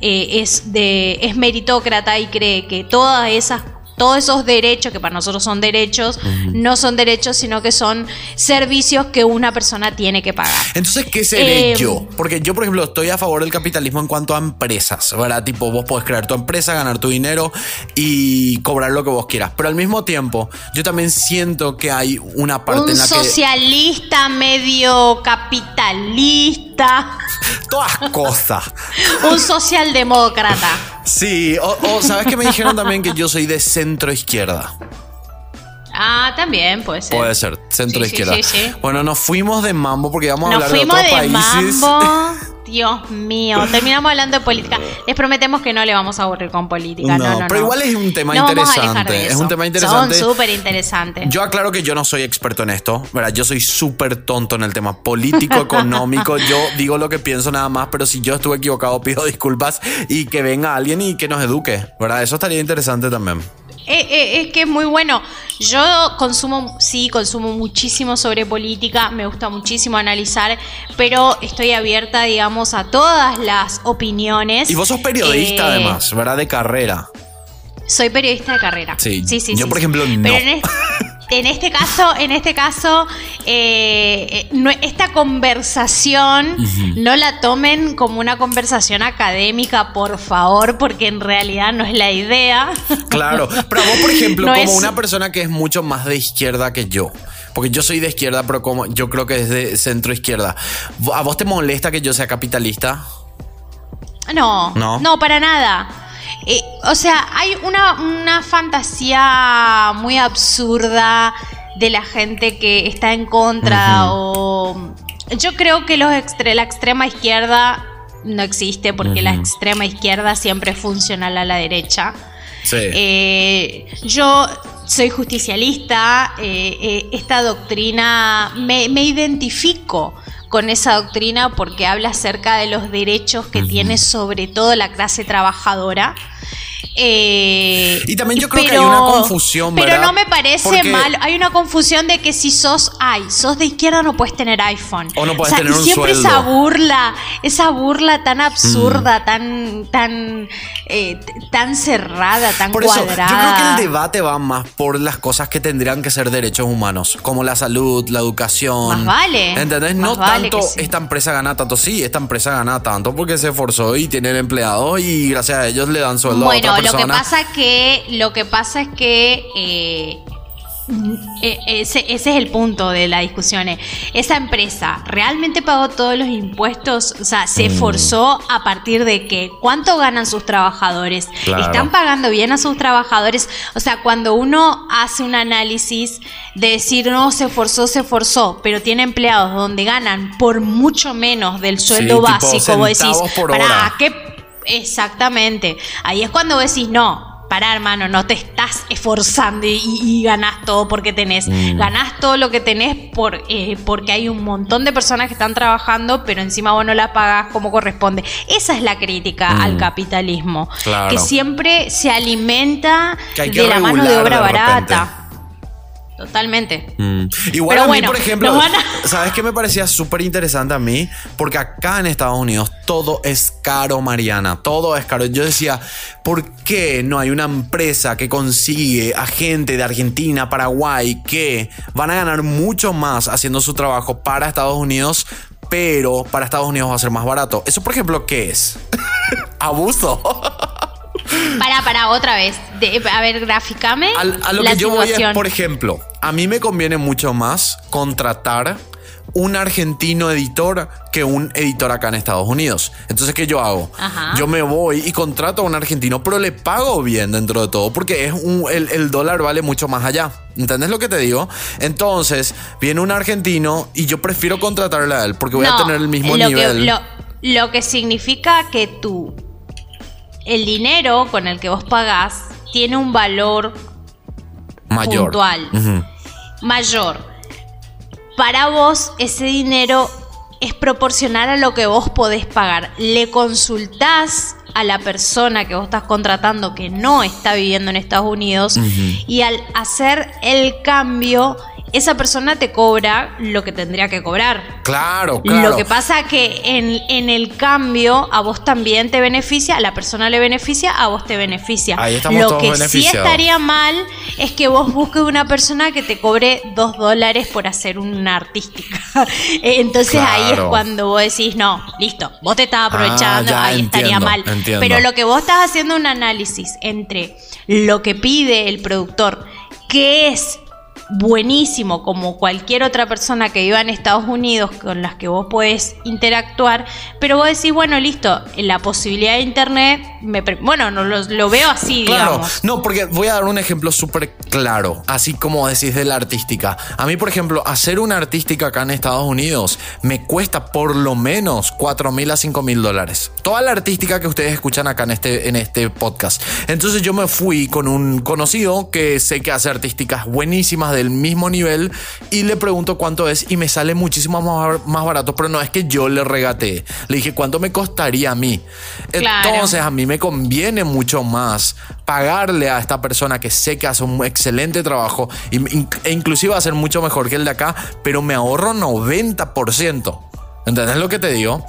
eh, es de es meritócrata y cree que todas esas todos esos derechos, que para nosotros son derechos, no son derechos, sino que son servicios que una persona tiene que pagar. Entonces, ¿qué es derecho? Em, Porque yo, por ejemplo, estoy a favor del capitalismo en cuanto a empresas, ¿verdad? Tipo, vos podés crear tu empresa, ganar tu dinero y cobrar lo que vos quieras. Pero al mismo tiempo, yo también siento que hay una parte en la que... Un socialista medio capitalista. Todas cosas. Un socialdemócrata. Sí, o, sabes que me dijeron también que yo soy de centro izquierda. Ah, también puede ser. Puede ser, centro izquierda. bueno, nos fuimos de mambo porque íbamos a hablar de otros de Mambo. Dios mío, terminamos hablando de política. Les prometemos que no le vamos a aburrir con política. No, no, pero igual es un tema interesante. Es un tema interesante. Son súper interesantes. Yo aclaro que yo no soy experto en esto, ¿verdad? Yo soy súper tonto en el tema político, económico. Yo digo lo que pienso nada más, pero si yo estuve equivocado, pido disculpas y que venga alguien y que nos eduque, ¿verdad? Eso estaría interesante también. Eh, eh, es que es muy bueno. Yo consumo, sí, consumo muchísimo sobre política, me gusta muchísimo analizar, pero estoy abierta, digamos, a todas las opiniones. Y vos sos periodista, eh, además, ¿verdad? De carrera. Soy periodista de carrera. Sí, sí, sí. Yo, por ejemplo, no. en este caso, en este caso, eh, eh, esta conversación no la tomen como una conversación académica, por favor, porque en realidad no es la idea. Claro, pero vos, por ejemplo, como una persona que es mucho más de izquierda que yo, porque yo soy de izquierda, pero como yo creo que es de centro izquierda, ¿a vos te molesta que yo sea capitalista? No, no, no, para nada. Eh, o sea, hay una, fantasía muy absurda de la gente que está en contra o... Yo creo que los la extrema izquierda no existe porque la extrema izquierda siempre es funcional a la derecha. Sí. Eh, yo soy justicialista, eh, esta doctrina me, me identifico con esa doctrina porque habla acerca de los derechos que tiene sobre todo la clase trabajadora. Eh, y también yo creo que hay una confusión, ¿verdad? Pero no me parece mal. Hay una confusión de que si sos, ay, sos de izquierda no puedes tener iPhone. O no puedes tener un siempre esa burla, esa burla tan absurda, mm. tan, tan, eh, tan cerrada, tan por cuadrada. Eso, yo creo que el debate va más por las cosas que tendrían que ser derechos humanos, como la salud, la educación. Más vale. ¿Entendés? no tanto esta empresa gana tanto, sí, esta empresa gana tanto porque se esforzó y tiene empleado y gracias a ellos le dan sueldo bueno, a otra lo que pasa que lo que pasa es que eh, eh, ese, es el punto de la discusión. Eh. Esa empresa realmente pagó todos los impuestos, o sea, se mm. esforzó a partir de que cuánto ganan sus trabajadores, están pagando bien a sus trabajadores. O sea, cuando uno hace un análisis de decir no se esforzó, se esforzó, pero tiene empleados donde ganan por mucho menos del sueldo básico, vos decís, ¿para qué? Exactamente. Ahí es cuando decís, no, pará, hermano, no te estás esforzando y, ganás todo porque tenés. Mm. Ganás todo lo que tenés por, eh, porque hay un montón de personas que están trabajando, pero encima vos no la pagás como corresponde. Esa es la crítica mm. al capitalismo, que siempre se alimenta de la mano de obra barata. Totalmente. Mm. Igual a mí, por ejemplo, ¿sabes qué me parecía súper interesante a mí? Porque acá en Estados Unidos todo es caro, Mariana. Todo es caro. Yo decía, ¿por qué no hay una empresa que consigue a gente de Argentina, Paraguay, que van a ganar mucho más haciendo su trabajo para Estados Unidos? Pero para Estados Unidos va a ser más barato. Eso, por ejemplo, ¿qué es? Abuso. Para, para, otra vez. a ver, gráficame. A, lo que yo voy es, por ejemplo, a mí me conviene mucho más contratar un argentino editor que un editor acá en Estados Unidos. Entonces, ¿qué yo hago? Yo me voy y contrato a un argentino, pero le pago bien dentro de todo, porque es un, el, dólar vale mucho más allá. ¿Entendés lo que te digo? Entonces, viene un argentino y yo prefiero contratarle a él, porque voy a tener el mismo nivel. lo, lo que significa que tú el dinero con el que vos pagás tiene un valor mayor. puntual, mayor. Para vos ese dinero es proporcional a lo que vos podés pagar. Le consultás a la persona que vos estás contratando que no está viviendo en Estados Unidos y al hacer el cambio esa persona te cobra lo que tendría que cobrar. Claro, claro. Lo que pasa que en, en el cambio a vos también te beneficia, a la persona le beneficia, a vos te beneficia. Ahí estamos lo que sí estaría mal es que vos busques una persona que te cobre dos dólares por hacer una artística. Entonces ahí es cuando vos decís, no, listo, vos te estás aprovechando, ah, ahí estaría mal. Pero lo que vos estás haciendo un análisis entre lo que pide el productor, que es buenísimo como cualquier otra persona que viva en Estados Unidos con las que vos podés interactuar, pero vos decís, bueno, listo, la posibilidad de internet, me bueno, no lo, veo así, claro. No, porque voy a dar un ejemplo súper claro, así como decís de la artística. A mí, por ejemplo, hacer una artística acá en Estados Unidos me cuesta por lo menos 4 mil a 5 mil dólares. Toda la artística que ustedes escuchan acá en este, en este podcast. Entonces yo me fui con un conocido que sé que hace artísticas buenísimas del mismo nivel y le pregunto cuánto es y me sale muchísimo más, barato, pero no es que yo le regate. Le dije, ¿cuánto me costaría a mí? Entonces a mí me conviene mucho más pagarle a esta persona que sé que hace un excelente trabajo e inclusive va a ser mucho mejor que el de acá, pero me ahorro 90%. ¿Entendés lo que te digo?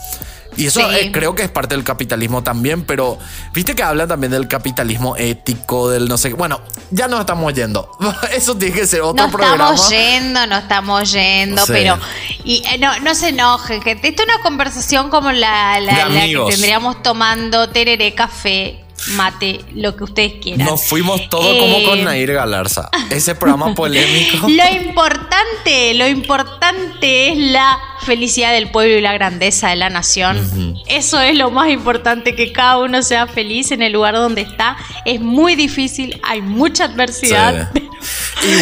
Y eso eh, creo que es parte del capitalismo también, pero viste que hablan también del capitalismo ético, del no sé Bueno, ya nos estamos yendo. Eso tiene que ser otro programa. No estamos yendo, no estamos yendo, pero. Y eh, no, no se enojen, gente. Esto es una conversación como la, la, la que tendríamos tomando tereré café mate, lo que ustedes quieran. Nos fuimos todo como con eh, Nair Galarza. Ese programa polémico. Lo importante, lo importante es la felicidad del pueblo y la grandeza de la nación. Eso es lo más importante, que cada uno sea feliz en el lugar donde está. Es muy difícil, hay mucha adversidad.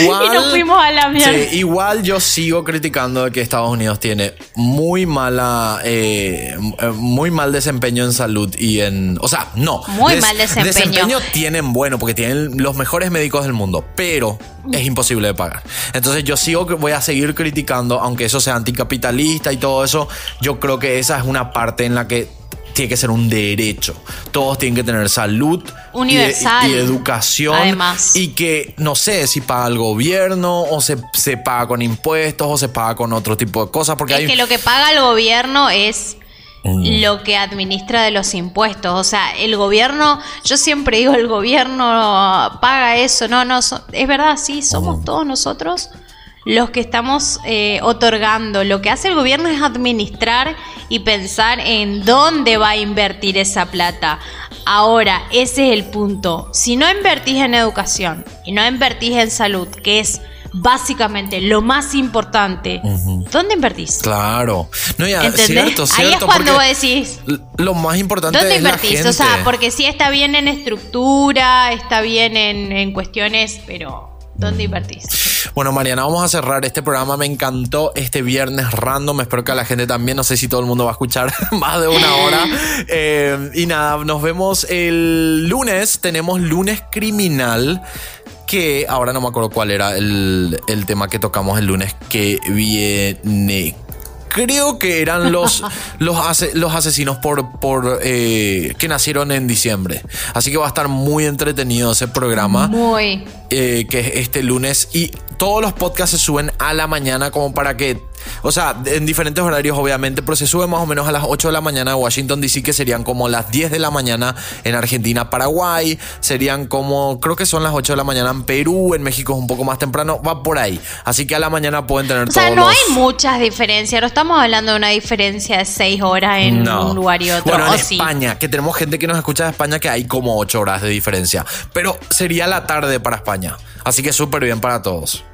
Igual, y nos fuimos a la mierda. igual yo sigo criticando que Estados Unidos tiene muy mala, eh, muy mal desempeño en salud y en, o sea, no. Muy mal desempeño. Desempeño tienen bueno porque tienen los mejores médicos del mundo, pero es imposible de pagar. Entonces yo sigo voy a seguir criticando, aunque eso sea anticapitalista y todo eso. Yo creo que esa es una parte en la que tiene que ser un derecho. Todos tienen que tener salud universal y, educación. Además. Y que no sé si paga el gobierno o se, se, paga con impuestos o se paga con otro tipo de cosas. Porque es que lo que paga el gobierno es mm. lo que administra de los impuestos. O sea, el gobierno, yo siempre digo, el gobierno paga eso. No, no, es verdad, sí, somos mm. todos nosotros los que estamos eh, otorgando. Lo que hace el gobierno es administrar y pensar en dónde va a invertir esa plata. Ahora, ese es el punto. Si no invertís en educación y no invertís en salud, que es básicamente lo más importante, ¿dónde invertís? Claro. No, ya, Cierto, Ahí es cuando vos decís. Lo más importante ¿Dónde es invertís? La gente. O sea, porque sí está bien en estructura, está bien en, en cuestiones, pero ¿Dónde invertís? Bueno, Mariana, vamos a cerrar este programa. Me encantó este viernes random. Espero que a la gente también. No sé si todo el mundo va a escuchar más de una hora. Eh, y nada, nos vemos el lunes. Tenemos lunes criminal que ahora no me acuerdo cuál era el, el, tema que tocamos el lunes que viene creo que eran los, los, los asesinos por, por eh, que nacieron en diciembre. Así que va a estar muy entretenido ese programa. Muy. Eh, que es este lunes. Y todos los podcasts se suben a la mañana como para que o sea, en diferentes horarios obviamente, pero se sube más o menos a las 8 de la mañana en Washington DC, que serían como las 10 de la mañana en Argentina, Paraguay, serían como, creo que son las 8 de la mañana en Perú, en México es un poco más temprano, va por ahí. Así que a la mañana pueden tener... O sea, no hay muchas diferencias, no estamos hablando de una diferencia de 6 horas en un lugar y otro. Bueno, en España, que tenemos gente que nos escucha de España que hay como 8 horas de diferencia, pero sería la tarde para España. Así que súper bien para todos.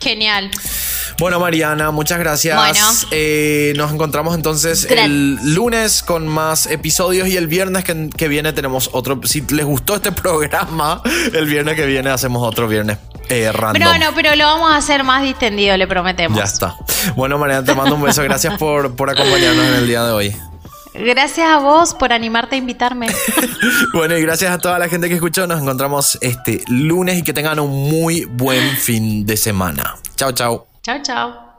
Genial. Bueno, Mariana, muchas gracias. Bueno. Eh, nos encontramos entonces el lunes con más episodios y el viernes que, viene tenemos otro. Si les gustó este programa, el viernes que viene hacemos otro viernes eh, random. Pero no, pero lo vamos a hacer más distendido, le prometemos. Ya está. Bueno, Mariana, te mando un beso. Gracias por, por acompañarnos en el día de hoy. Gracias a vos por animarte a invitarme. bueno, y gracias a toda la gente que escuchó. Nos encontramos este lunes y que tengan un muy buen fin de semana. Chao, chao. Chao, chao.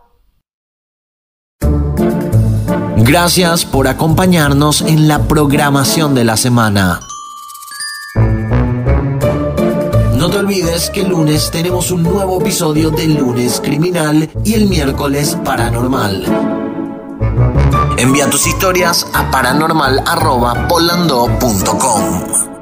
Gracias por acompañarnos en la programación de la semana. No te olvides que el lunes tenemos un nuevo episodio de Lunes Criminal y el miércoles Paranormal. Envía tus historias a paranormal.polando.com.